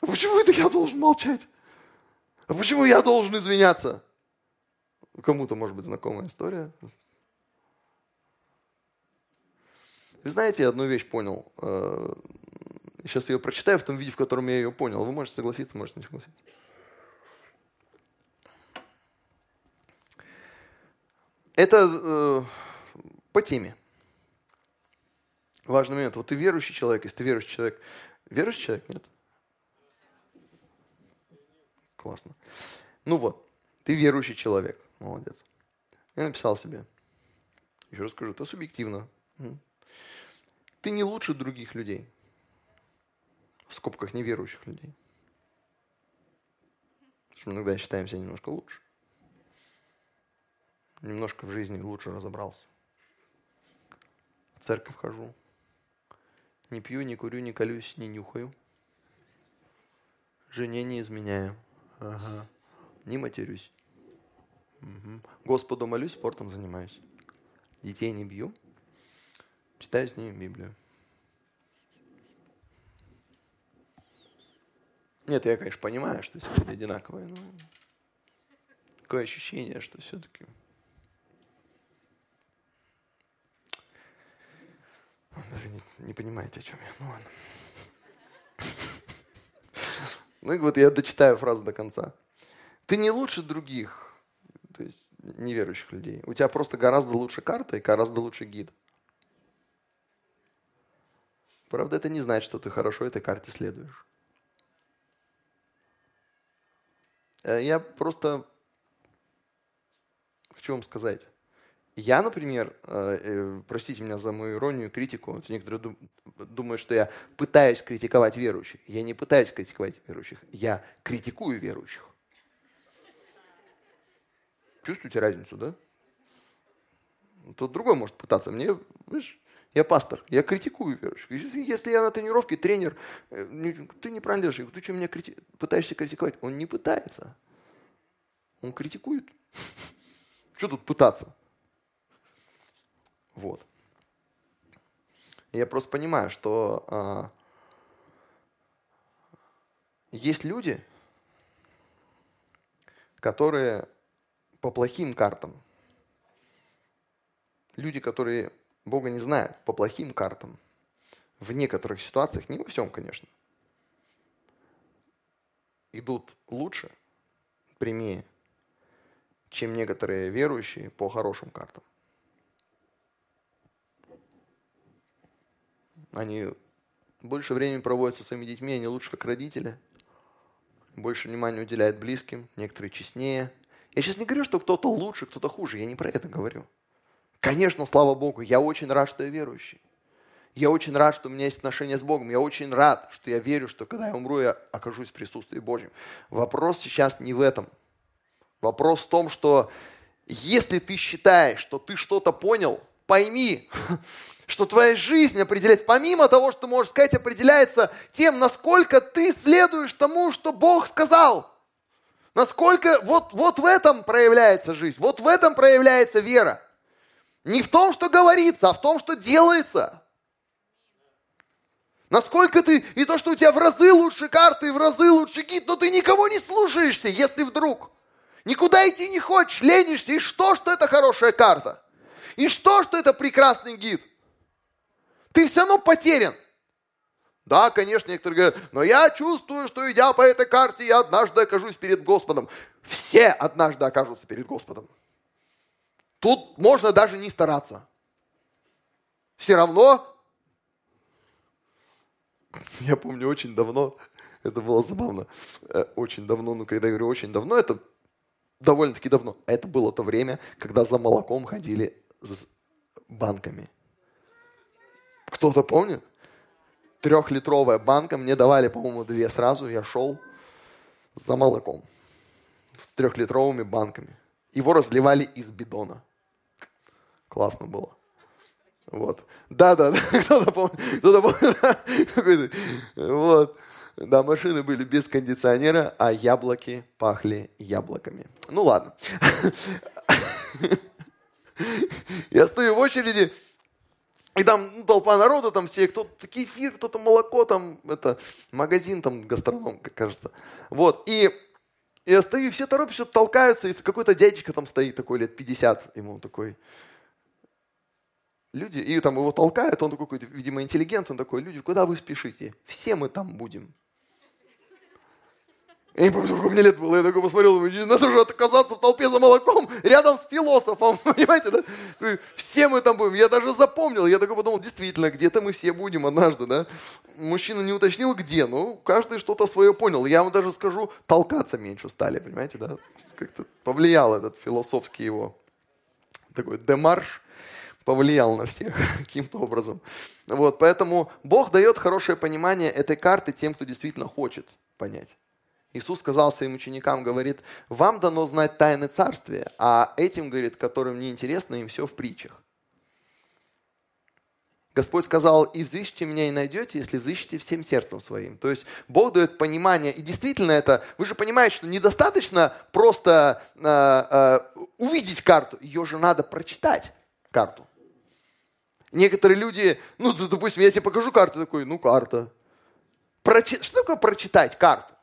А почему это я должен молчать? А почему я должен извиняться? Кому-то, может быть, знакомая история. Вы знаете, я одну вещь понял. Сейчас э, ее прочитаю в том виде, в котором я ее понял. Вы можете согласиться, можете не согласиться. Это э, по теме. Важный момент. Вот ты верующий человек, если ты верующий человек. Верующий человек, нет? Классно. Ну вот, ты верующий человек. Молодец. Я написал себе. Еще раз скажу, это субъективно. Ты не лучше других людей. В скобках неверующих людей. Потому что мы иногда считаем себя немножко лучше немножко в жизни лучше разобрался. В церковь хожу. Не пью, не курю, не колюсь, не нюхаю. Жене не изменяю. Ага. Не матерюсь. Угу. Господу молюсь, спортом занимаюсь. Детей не бью. Читаю с ними Библию. Нет, я, конечно, понимаю, что все люди одинаковые, но такое ощущение, что все-таки Даже не, не понимаете, о чем я. Ну ладно. Ну вот я дочитаю фразу до конца. Ты не лучше других, то есть неверующих людей. У тебя просто гораздо лучше карта и гораздо лучше гид. Правда, это не значит, что ты хорошо этой карте следуешь. Э, я просто хочу вам сказать. Я, например, э, э, простите меня за мою иронию, критику, некоторые думают, что я пытаюсь критиковать верующих. Я не пытаюсь критиковать верующих, я критикую верующих. Чувствуете разницу, да? Тот другой может пытаться. Мне, видишь, я пастор, я критикую верующих. Если я на тренировке тренер, э, ты неправильно делаешь, ты что меня крити... пытаешься критиковать? Он не пытается. Он критикует. Что тут пытаться? Вот. Я просто понимаю, что э, есть люди, которые по плохим картам, люди, которые Бога не знают, по плохим картам, в некоторых ситуациях, не во всем, конечно, идут лучше, прямее, чем некоторые верующие по хорошим картам. Они больше времени проводят со своими детьми, они лучше как родители. Больше внимания уделяют близким, некоторые честнее. Я сейчас не говорю, что кто-то лучше, кто-то хуже. Я не про это говорю. Конечно, слава Богу, я очень рад, что я верующий. Я очень рад, что у меня есть отношения с Богом. Я очень рад, что я верю, что когда я умру, я окажусь в присутствии Божьем. Вопрос сейчас не в этом. Вопрос в том, что если ты считаешь, что ты что-то понял, пойми, что твоя жизнь определяется, помимо того, что ты можешь сказать, определяется тем, насколько ты следуешь тому, что Бог сказал. Насколько вот, вот в этом проявляется жизнь, вот в этом проявляется вера. Не в том, что говорится, а в том, что делается. Насколько ты, и то, что у тебя в разы лучше карты, в разы лучше гид, но ты никого не слушаешься, если вдруг. Никуда идти не хочешь, ленишься, и что, что это хорошая карта? И что, что это прекрасный гид? ты все равно потерян. Да, конечно, некоторые говорят, но я чувствую, что идя по этой карте, я однажды окажусь перед Господом. Все однажды окажутся перед Господом. Тут можно даже не стараться. Все равно, я помню очень давно, Это было забавно. Э, очень давно, ну, когда я говорю очень давно, это довольно-таки давно. Это было то время, когда за молоком ходили с банками. Кто-то помнит? Трехлитровая банка. Мне давали, по-моему, две сразу. Я шел за молоком с трехлитровыми банками. Его разливали из бидона. Классно было. Вот. Да, да, да. Кто-то помнит. Кто-то помнит. Вот. Да, машины были без кондиционера, а яблоки пахли яблоками. Ну ладно. Я стою в очереди, и там ну, толпа народа, там все, кто-то кефир, кто-то молоко, там это магазин, там гастроном, как кажется. Вот, и я стою, и все торопятся, толкаются, и какой-то дядечка там стоит такой лет 50, ему такой, люди, и там его толкают, он такой, видимо, интеллигент, он такой, люди, куда вы спешите? Все мы там будем. Я не помню, сколько мне лет было. Я такой посмотрел, надо же оказаться в толпе за молоком рядом с философом, понимаете, да? Все мы там будем. Я даже запомнил, я такой подумал, действительно, где-то мы все будем однажды, да? Мужчина не уточнил, где, но каждый что-то свое понял. Я вам даже скажу, толкаться меньше стали, понимаете, да? Как-то повлиял этот философский его такой демарш, повлиял на всех каким-то образом. Вот, поэтому Бог дает хорошее понимание этой карты тем, кто действительно хочет понять. Иисус сказал своим ученикам, говорит, вам дано знать тайны царствия, а этим, говорит, которым неинтересно, им все в притчах. Господь сказал, и взыщите меня и найдете, если взыщете всем сердцем своим. То есть Бог дает понимание, и действительно это, вы же понимаете, что недостаточно просто э, э, увидеть карту, ее же надо прочитать, карту. Некоторые люди, ну, допустим, я тебе покажу карту, такой, ну, карта. Прочи... Что такое прочитать карту?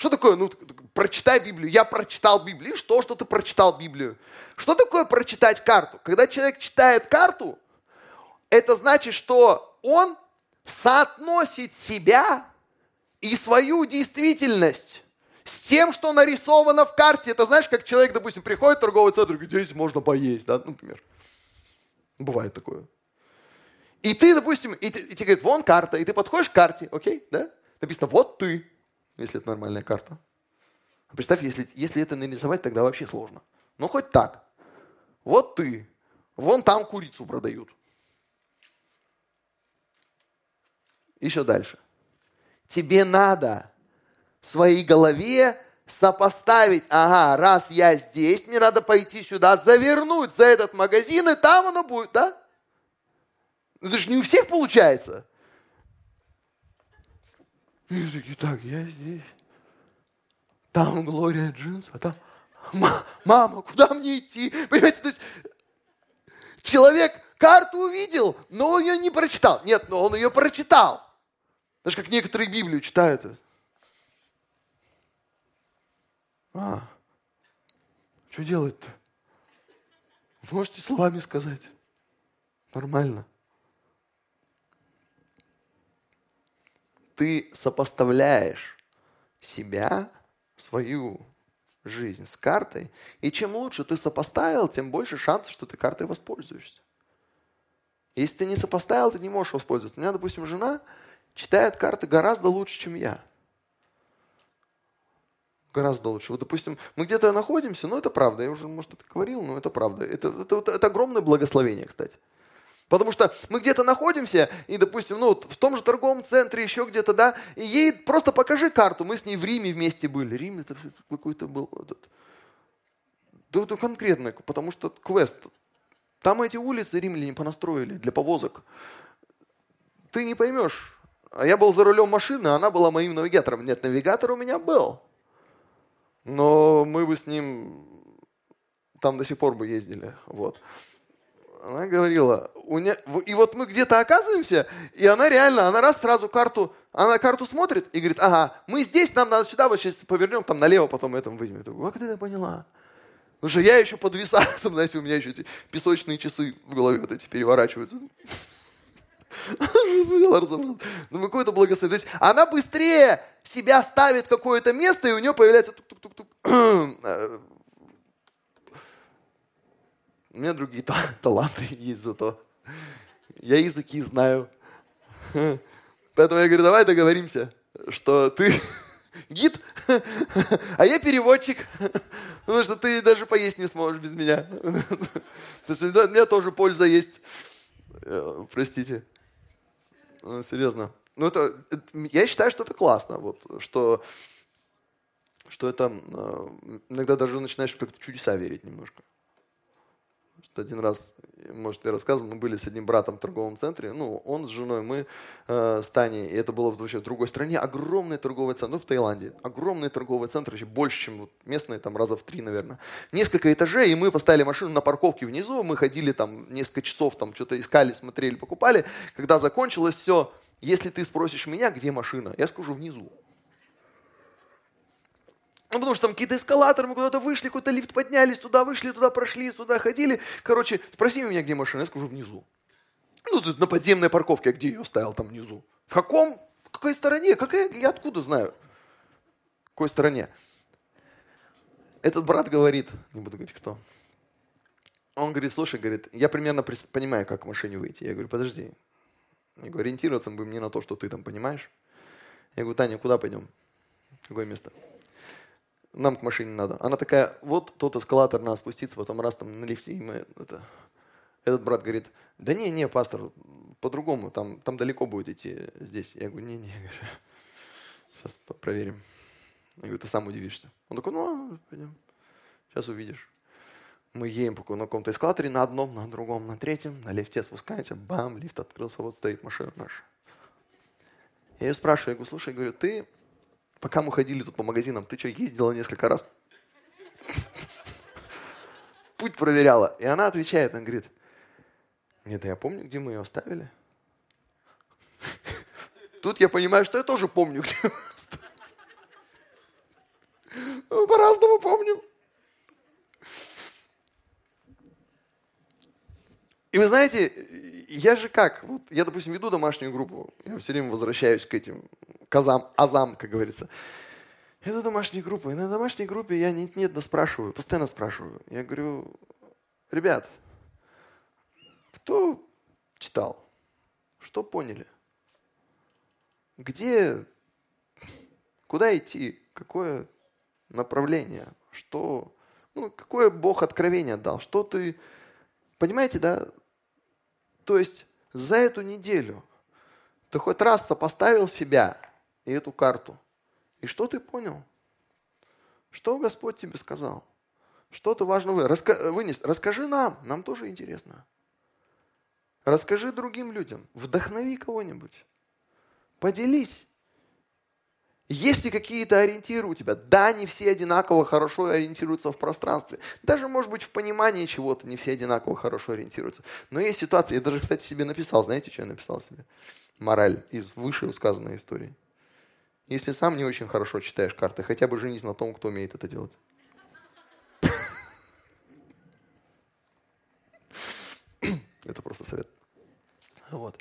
Что такое, ну, прочитай Библию. Я прочитал Библию. Что, что ты прочитал Библию? Что такое прочитать карту? Когда человек читает карту, это значит, что он соотносит себя и свою действительность с тем, что нарисовано в карте. Это знаешь, как человек, допустим, приходит в торговый центр и говорит, здесь можно поесть, да, например. Бывает такое. И ты, допустим, и, и тебе говорят, вон карта, и ты подходишь к карте, окей, да? Написано, вот ты если это нормальная карта. А представь, если, если это нарисовать, тогда вообще сложно. Ну, хоть так. Вот ты. Вон там курицу продают. Еще дальше. Тебе надо в своей голове сопоставить, ага, раз я здесь, мне надо пойти сюда, завернуть за этот магазин, и там оно будет, да? Ну, это же не у всех получается. И такие, так, я здесь. Там Глория Джинс, а там мама, куда мне идти? Понимаете, то есть человек карту увидел, но ее не прочитал. Нет, но он ее прочитал. Даже как некоторые Библию читают. А, что делать-то? Можете словами сказать. Нормально. Ты сопоставляешь себя, свою жизнь с картой, и чем лучше ты сопоставил, тем больше шансов, что ты картой воспользуешься. Если ты не сопоставил, ты не можешь воспользоваться. У меня, допустим, жена читает карты гораздо лучше, чем я. Гораздо лучше. Вот, допустим, мы где-то находимся, ну это правда, я уже, может, это говорил, но это правда. Это, это, это, это огромное благословение, кстати. Потому что мы где-то находимся, и, допустим, ну, в том же торговом центре, еще где-то, да, и ей просто покажи карту. Мы с ней в Риме вместе были. Рим это какой-то был этот. Да это конкретно, потому что квест. Там эти улицы римляне понастроили для повозок. Ты не поймешь. А я был за рулем машины, а она была моим навигатором. Нет, навигатор у меня был. Но мы бы с ним там до сих пор бы ездили. Вот она говорила, и вот мы где-то оказываемся, и она реально, она раз сразу карту, она карту смотрит и говорит, ага, мы здесь, нам надо сюда, вот сейчас повернем, там налево потом этом возьмем. Я говорю, как ты это поняла? Потому что я еще подвисаю, там, знаете, у меня еще эти песочные часы в голове вот эти переворачиваются. Ну, какое-то благословение. То есть она быстрее себя ставит какое-то место, и у нее появляется тук-тук-тук-тук У меня другие таланты есть зато. Я языки знаю. Поэтому я говорю, давай договоримся. что ты гид, а я переводчик, потому что ты даже поесть не сможешь без меня. То есть у меня тоже польза есть. Э, простите. Ну, серьезно. Ну, это, я считаю, что это классно, вот, что, что это э, иногда даже начинаешь как-то чудеса верить немножко. Один раз, может, я рассказывал, мы были с одним братом в торговом центре, ну, он с женой, мы э, с Таней, и это было вообще в другой стране, огромный торговый центр, ну, в Таиланде, огромный торговый центр, еще больше, чем вот местные, там, раза в три, наверное. Несколько этажей, и мы поставили машину на парковке внизу, мы ходили там несколько часов, там, что-то искали, смотрели, покупали. Когда закончилось все, если ты спросишь меня, где машина, я скажу внизу. Ну, потому что там какие-то эскалаторы, мы куда-то вышли, какой-то лифт поднялись, туда вышли, туда прошли, туда ходили. Короче, спроси меня, где машина, я скажу внизу. Ну, тут на подземной парковке, а где я оставил там внизу? В каком? В какой стороне? Какая? Я откуда знаю? В какой стороне? Этот брат говорит, не буду говорить кто, он говорит, слушай, говорит, я примерно понимаю, как к машине выйти. Я говорю, подожди. Я говорю, ориентироваться мы будем не на то, что ты там понимаешь. Я говорю, Таня, куда пойдем? Какое место? Нам к машине надо. Она такая, вот тот эскалатор, надо спуститься, потом раз там на лифте, и мы это... Этот брат говорит, да не, не, пастор, по-другому, там, там далеко будет идти здесь. Я говорю, не, не, сейчас проверим. Я говорю, ты сам удивишься. Он такой, ну, пойдем, сейчас увидишь. Мы едем по на каком-то эскалаторе, на одном, на другом, на третьем, на лифте спускаемся, бам, лифт открылся, вот стоит машина наша. Я ее спрашиваю, я говорю, слушай, говорю, ты Пока мы ходили тут по магазинам, ты что, ездила несколько раз? Путь проверяла. И она отвечает, она говорит, нет, я помню, где мы ее оставили. Тут я понимаю, что я тоже помню, где мы оставили. По-разному помню. И вы знаете, я же как, вот я, допустим, веду домашнюю группу, я все время возвращаюсь к этим казам, азам, как говорится. Веду домашнюю группу, и на домашней группе я нет-нет, да спрашиваю, постоянно спрашиваю. Я говорю, ребят, кто читал? Что поняли? Где, куда идти? Какое направление? Что, ну, какое Бог откровение дал? Что ты, понимаете, да? То есть за эту неделю ты хоть раз сопоставил себя и эту карту. И что ты понял? Что Господь тебе сказал? Что ты важно вынес? Расскажи нам, нам тоже интересно. Расскажи другим людям, вдохнови кого-нибудь. Поделись. Есть ли какие-то ориентиры у тебя? Да, не все одинаково хорошо ориентируются в пространстве. Даже, может быть, в понимании чего-то не все одинаково хорошо ориентируются. Но есть ситуации, я даже, кстати, себе написал, знаете, что я написал себе? Мораль из выше сказанной истории. Если сам не очень хорошо читаешь карты, хотя бы женись на том, кто умеет это делать. Это просто совет. Вот.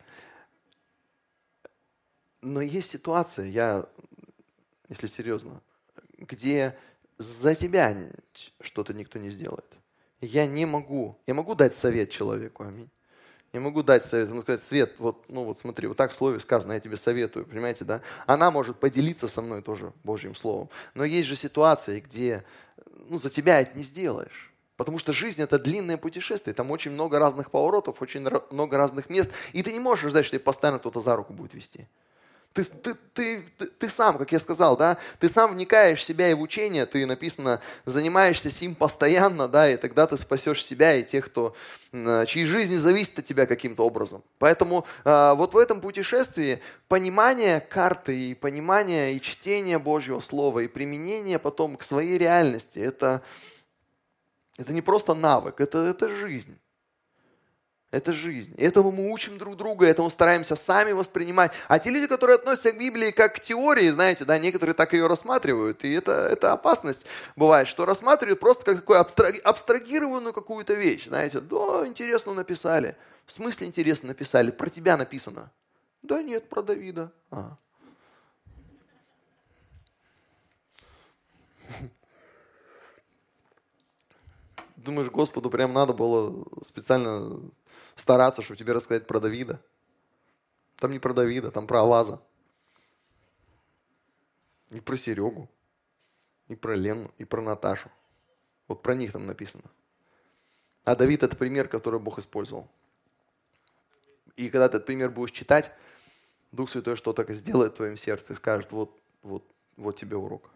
Но есть ситуация, я если серьезно, где за тебя что-то никто не сделает. Я не могу, я могу дать совет человеку, аминь. Я могу дать совет, ему сказать, Свет, вот, ну вот смотри, вот так в слове сказано, я тебе советую, понимаете, да? Она может поделиться со мной тоже Божьим Словом. Но есть же ситуации, где ну, за тебя это не сделаешь. Потому что жизнь это длинное путешествие, там очень много разных поворотов, очень много разных мест, и ты не можешь ждать, что тебя постоянно кто-то за руку будет вести. Ты, ты, ты, ты, ты сам, как я сказал, да, ты сам вникаешь в себя и в учение, ты, написано, занимаешься сим постоянно, да, и тогда ты спасешь себя и тех, кто, чьи жизни зависит от тебя каким-то образом. Поэтому э, вот в этом путешествии понимание карты и понимание и чтение Божьего Слова и применение потом к своей реальности, это, это не просто навык, это, это жизнь. Это жизнь. Этому мы учим друг друга, этому стараемся сами воспринимать. А те люди, которые относятся к Библии как к теории, знаете, да, некоторые так ее рассматривают. И это, это опасность бывает, что рассматривают просто как такую абстрагированную какую-то вещь. Знаете, да, интересно написали. В смысле интересно написали? Про тебя написано. Да нет, про Давида. А. Думаешь, Господу прям надо было специально стараться, чтобы тебе рассказать про Давида. Там не про Давида, там про Аваза. И про Серегу, и про Лену, и про Наташу. Вот про них там написано. А Давид – это пример, который Бог использовал. И когда ты этот пример будешь читать, Дух Святой что-то сделает в твоем сердце и скажет, вот, вот, вот тебе урок.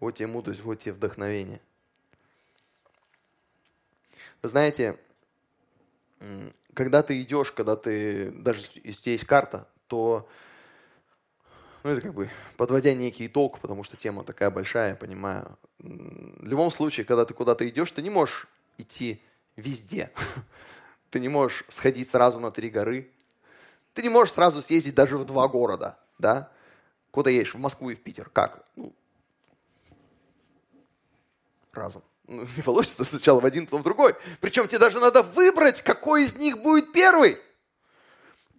Вот тебе мудрость, вот тебе вдохновение. Вы знаете, когда ты идешь, когда ты, даже если есть карта, то, ну, это как бы подводя некий итог, потому что тема такая большая, я понимаю. В любом случае, когда ты куда-то идешь, ты не можешь идти везде. Ты не можешь сходить сразу на три горы. Ты не можешь сразу съездить даже в два города, да? Куда едешь? В Москву и в Питер. Как? Ну, разом. Ну, не получится сначала в один, потом в другой. Причем тебе даже надо выбрать, какой из них будет первый.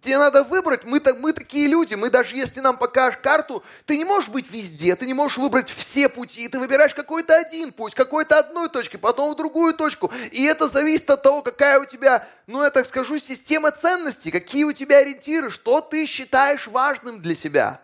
Тебе надо выбрать, мы, так, мы такие люди, мы даже если нам покажешь карту, ты не можешь быть везде, ты не можешь выбрать все пути, ты выбираешь какой-то один путь, какой-то одной точки, потом в другую точку. И это зависит от того, какая у тебя, ну я так скажу, система ценностей, какие у тебя ориентиры, что ты считаешь важным для себя.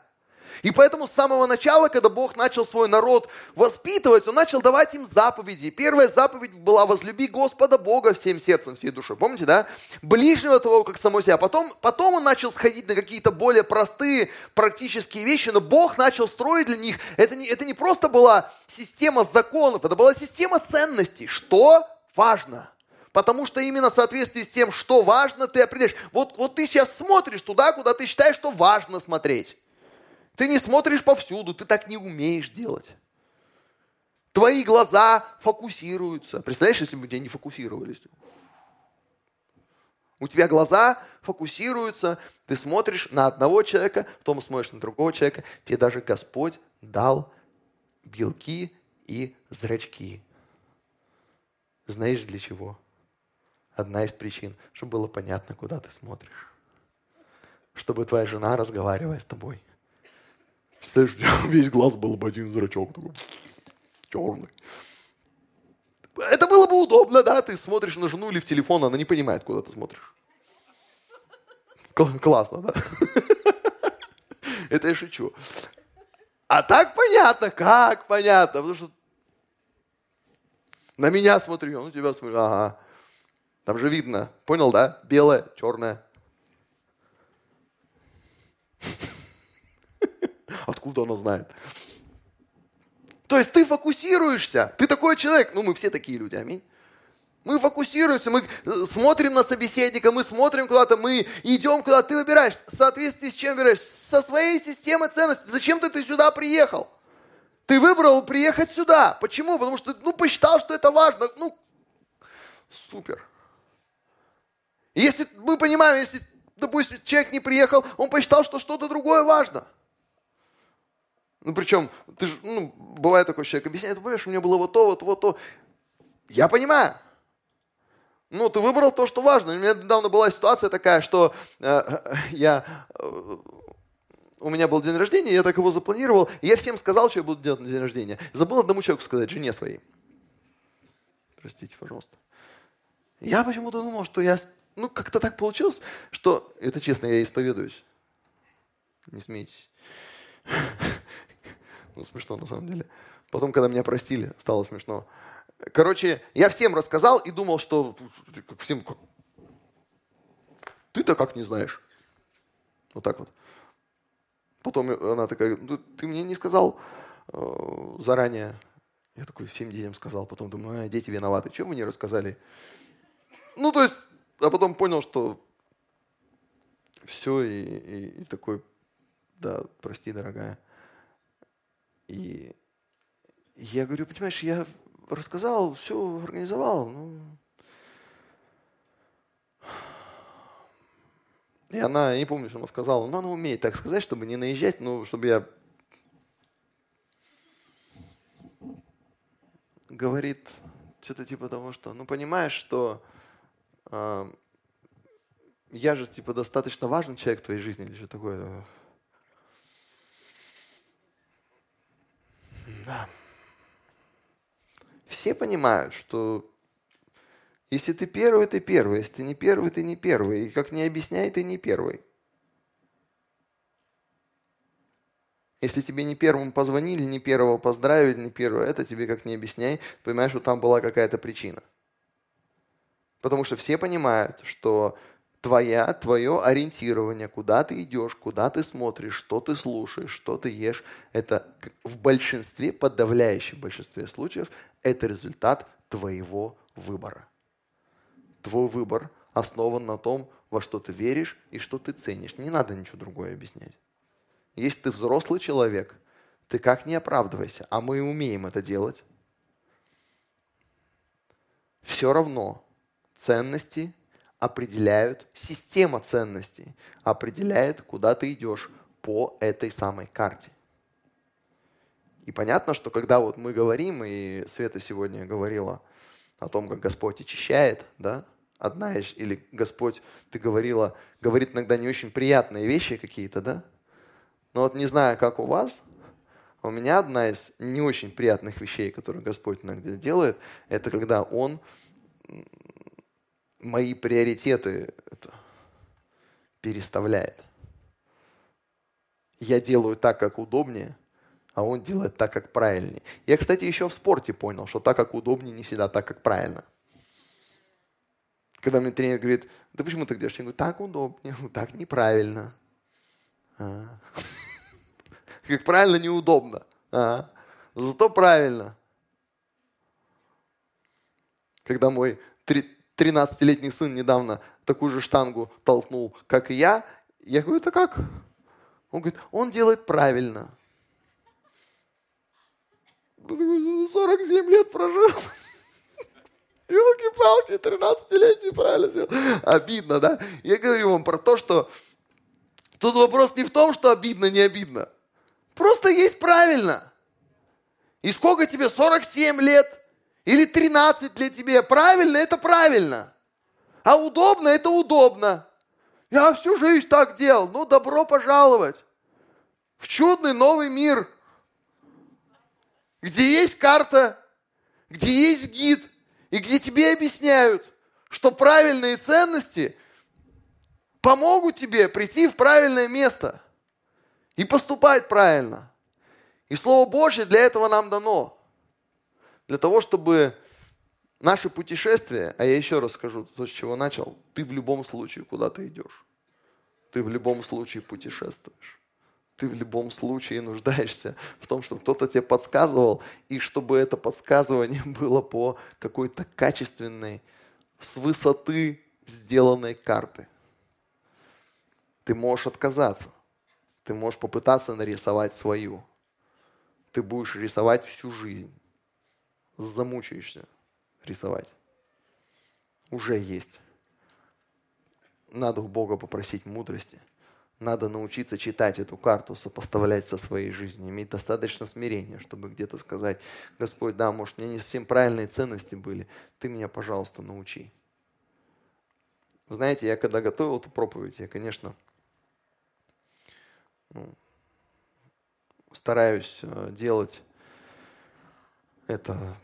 И поэтому с самого начала, когда Бог начал свой народ воспитывать, Он начал давать им заповеди. Первая заповедь была «возлюби Господа Бога всем сердцем, всей душой». Помните, да? Ближнего того, как само себя. Потом, потом Он начал сходить на какие-то более простые практические вещи, но Бог начал строить для них. Это не, это не просто была система законов, это была система ценностей. Что важно? Потому что именно в соответствии с тем, что важно, ты определяешь. Вот, вот ты сейчас смотришь туда, куда ты считаешь, что важно смотреть. Ты не смотришь повсюду, ты так не умеешь делать. Твои глаза фокусируются. Представляешь, если бы у тебя не фокусировались? У тебя глаза фокусируются, ты смотришь на одного человека, потом смотришь на другого человека. Тебе даже Господь дал белки и зрачки. Знаешь для чего? Одна из причин, чтобы было понятно, куда ты смотришь. Чтобы твоя жена, разговаривая с тобой, Представляешь, у тебя весь глаз был бы один зрачок такой, черный. Это было бы удобно, да, ты смотришь на жену или в телефон, она не понимает, куда ты смотришь. Классно, да? Это я шучу. А так понятно, как понятно, потому что на меня смотри, он на тебя смотрит, ага. Там же видно, понял, да? Белое, черное. Откуда она знает? То есть ты фокусируешься, ты такой человек, ну мы все такие люди, аминь. Мы фокусируемся, мы э, смотрим на собеседника, мы смотрим куда-то, мы идем куда-то, ты выбираешь, в соответствии с чем выбираешь? Со своей системой ценностей. Зачем ты, ты сюда приехал? Ты выбрал приехать сюда. Почему? Потому что, ну, посчитал, что это важно. Ну, супер. Если мы понимаем, если, допустим, человек не приехал, он посчитал, что что-то другое важно – ну, причем, ты же, ну, бывает такой человек, объясняет, понимаешь, у меня было вот то, вот, вот то. Я понимаю. Ну, ты выбрал то, что важно. У меня недавно была ситуация такая, что э, я, э, у меня был день рождения, я так его запланировал, и я всем сказал, что я буду делать на день рождения. Забыл одному человеку сказать, жене своей. Простите, пожалуйста. Я почему-то думал, что я, ну, как-то так получилось, что, это честно, я исповедуюсь. Не смейтесь. Смешно на самом деле. Потом, когда меня простили, стало смешно. Короче, я всем рассказал и думал, что всем... Ты-то как не знаешь? Вот так вот. Потом она такая, ну, ты мне не сказал э, заранее. Я такой всем детям сказал. Потом думаю, а, дети виноваты. Чего вы не рассказали? Ну, то есть, а потом понял, что все, и, и, и такой, да, прости, дорогая. И я говорю, понимаешь, я рассказал, все организовал. Ну... И она, не помню, что она сказала, но она умеет так сказать, чтобы не наезжать, но чтобы я... Говорит что-то типа того, что, ну понимаешь, что э, я же типа достаточно важный человек в твоей жизни или что такое. Да. Все понимают, что если ты первый, ты первый. Если ты не первый, ты не первый. И как не объясняй, ты не первый. Если тебе не первым позвонили, не первого поздравили, не первого это, тебе как не объясняй, понимаешь, что там была какая-то причина. Потому что все понимают, что твоя, твое ориентирование, куда ты идешь, куда ты смотришь, что ты слушаешь, что ты ешь, это в большинстве, подавляющем большинстве случаев, это результат твоего выбора. Твой выбор основан на том, во что ты веришь и что ты ценишь. Не надо ничего другое объяснять. Если ты взрослый человек, ты как не оправдывайся, а мы умеем это делать. Все равно ценности определяют, система ценностей определяет, куда ты идешь по этой самой карте. И понятно, что когда вот мы говорим, и Света сегодня говорила о том, как Господь очищает, да, одна из, или Господь, ты говорила, говорит иногда не очень приятные вещи какие-то, да, но вот не знаю, как у вас, а у меня одна из не очень приятных вещей, которые Господь иногда делает, это когда Он мои приоритеты это, переставляет. Я делаю так, как удобнее, а он делает так, как правильнее. Я, кстати, еще в спорте понял, что так, как удобнее, не всегда так, как правильно. Когда мне тренер говорит, да почему ты делаешь? Я говорю, так удобнее, так неправильно. А. Как правильно, неудобно. А. Зато правильно. Когда мой 13-летний сын недавно такую же штангу толкнул, как и я. Я говорю, это как? Он говорит, он делает правильно. 47 лет прожил. Елки-палки, 13-летний правильно сделал. Обидно, да? Я говорю вам про то, что тут вопрос не в том, что обидно, не обидно. Просто есть правильно. И сколько тебе? 47 лет? Или 13 для тебя. Правильно, это правильно. А удобно, это удобно. Я всю жизнь так делал. Ну, добро пожаловать в чудный новый мир, где есть карта, где есть гид, и где тебе объясняют, что правильные ценности помогут тебе прийти в правильное место и поступать правильно. И Слово Божье для этого нам дано для того, чтобы наше путешествие, а я еще раз скажу то, с чего начал, ты в любом случае куда ты идешь. Ты в любом случае путешествуешь. Ты в любом случае нуждаешься в том, чтобы кто-то тебе подсказывал, и чтобы это подсказывание было по какой-то качественной, с высоты сделанной карты. Ты можешь отказаться. Ты можешь попытаться нарисовать свою. Ты будешь рисовать всю жизнь замучаешься рисовать. Уже есть. Надо у Бога попросить мудрости. Надо научиться читать эту карту, сопоставлять со своей жизнью, иметь достаточно смирения, чтобы где-то сказать, Господь, да, может, меня не совсем правильные ценности были, ты меня, пожалуйста, научи. Вы знаете, я когда готовил эту проповедь, я, конечно, ну, стараюсь э, делать это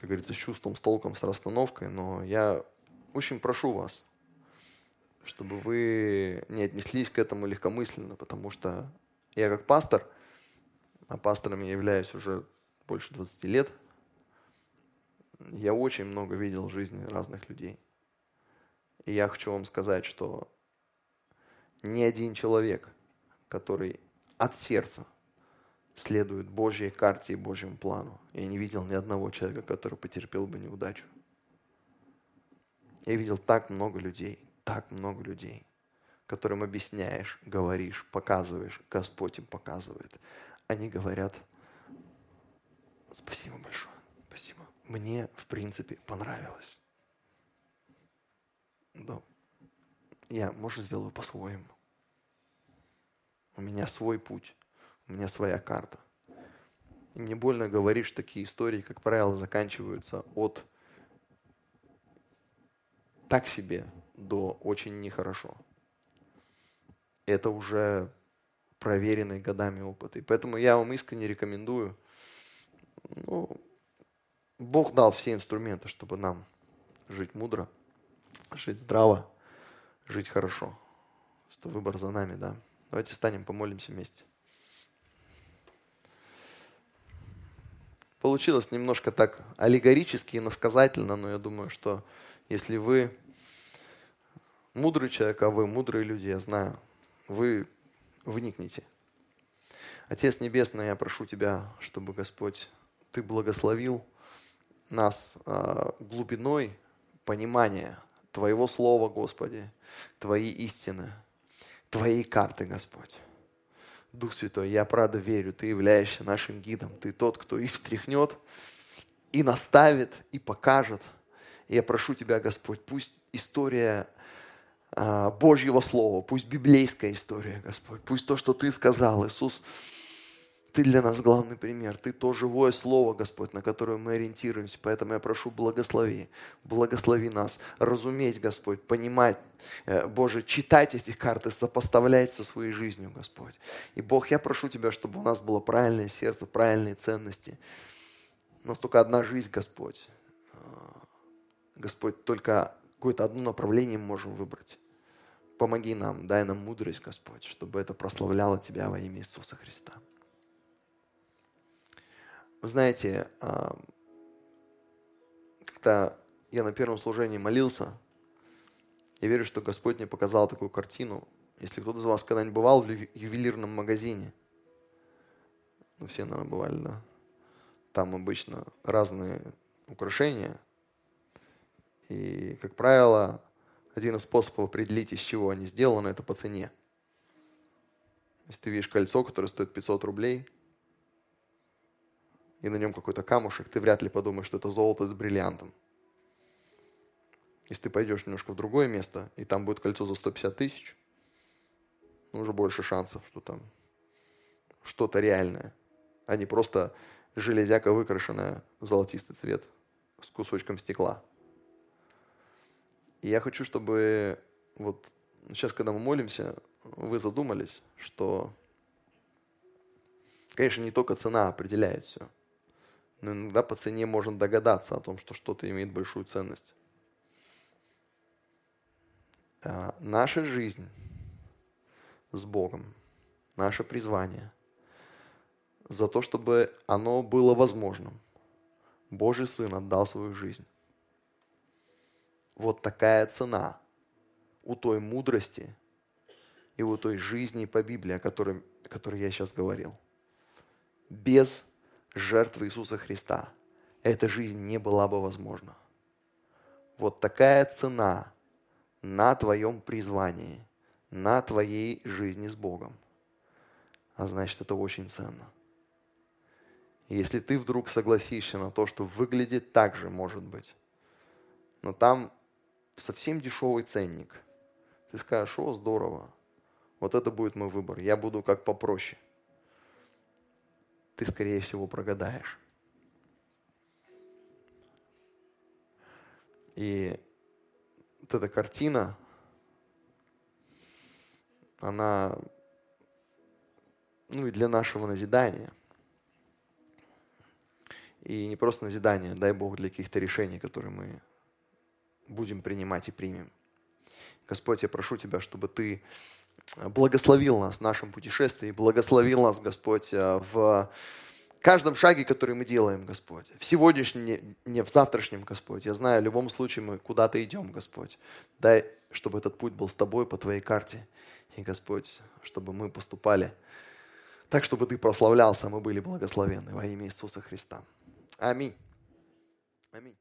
как говорится, с чувством, с толком, с расстановкой, но я очень прошу вас, чтобы вы не отнеслись к этому легкомысленно, потому что я как пастор, а пастором я являюсь уже больше 20 лет, я очень много видел в жизни разных людей. И я хочу вам сказать, что ни один человек, который от сердца следует Божьей карте и Божьему плану. Я не видел ни одного человека, который потерпел бы неудачу. Я видел так много людей, так много людей, которым объясняешь, говоришь, показываешь, Господь им показывает. Они говорят, спасибо большое, спасибо. Мне, в принципе, понравилось. Да. Я, может, сделаю по-своему. У меня свой путь. У меня своя карта. И мне больно говорить, что такие истории, как правило, заканчиваются от так себе до очень нехорошо. Это уже проверенный годами опыт. И поэтому я вам искренне рекомендую, ну, Бог дал все инструменты, чтобы нам жить мудро, жить здраво, жить хорошо. Что выбор за нами, да. Давайте станем, помолимся вместе. Получилось немножко так аллегорически и насказательно, но я думаю, что если вы мудрый человек, а вы мудрые люди, я знаю, вы вникните. Отец Небесный, я прошу Тебя, чтобы, Господь, Ты благословил нас э, глубиной понимания Твоего Слова, Господи, Твои истины, Твоей карты, Господь. Дух Святой, я правда верю, Ты являешься нашим гидом. Ты тот, кто и встряхнет, и наставит, и покажет. Я прошу Тебя, Господь, пусть история а, Божьего Слова, пусть библейская история, Господь, пусть то, что Ты сказал, Иисус, ты для нас главный пример. Ты то живое слово, Господь, на которое мы ориентируемся. Поэтому я прошу, благослови. Благослови нас. Разуметь, Господь, понимать, э, Боже, читать эти карты, сопоставлять со своей жизнью, Господь. И, Бог, я прошу Тебя, чтобы у нас было правильное сердце, правильные ценности. У нас только одна жизнь, Господь. Э, Господь, только какое-то одно направление мы можем выбрать. Помоги нам, дай нам мудрость, Господь, чтобы это прославляло Тебя во имя Иисуса Христа. Вы знаете, а, когда я на первом служении молился, я верю, что Господь мне показал такую картину. Если кто-то из вас когда-нибудь бывал в ювелирном магазине, ну все, наверное, бывали, да? Там обычно разные украшения. И, как правило, один из способов определить, из чего они сделаны, это по цене. Если ты видишь кольцо, которое стоит 500 рублей – и на нем какой-то камушек, ты вряд ли подумаешь, что это золото с бриллиантом. Если ты пойдешь немножко в другое место, и там будет кольцо за 150 тысяч, ну, уже больше шансов, что там что-то реальное, а не просто железяка, выкрашенная в золотистый цвет с кусочком стекла. И я хочу, чтобы вот сейчас, когда мы молимся, вы задумались, что, конечно, не только цена определяет все – но иногда по цене можно догадаться о том, что что-то имеет большую ценность. А наша жизнь с Богом, наше призвание, за то, чтобы оно было возможным, Божий Сын отдал свою жизнь. Вот такая цена у той мудрости и у той жизни по Библии, о которой, о которой я сейчас говорил. Без жертвы Иисуса Христа, эта жизнь не была бы возможна. Вот такая цена на твоем призвании, на твоей жизни с Богом. А значит, это очень ценно. если ты вдруг согласишься на то, что выглядит так же, может быть, но там совсем дешевый ценник, ты скажешь, о, здорово, вот это будет мой выбор, я буду как попроще – ты, скорее всего, прогадаешь. И вот эта картина, она ну и для нашего назидания. И не просто назидания, дай Бог, для каких-то решений, которые мы будем принимать и примем. Господь, я прошу Тебя, чтобы Ты благословил нас в нашем путешествии, благословил нас, Господь, э, в каждом шаге, который мы делаем, Господь. В сегодняшнем, не в завтрашнем, Господь. Я знаю, в любом случае мы куда-то идем, Господь. Дай, чтобы этот путь был с Тобой по Твоей карте. И, Господь, чтобы мы поступали так, чтобы Ты прославлялся, мы были благословены во имя Иисуса Христа. Аминь. Аминь.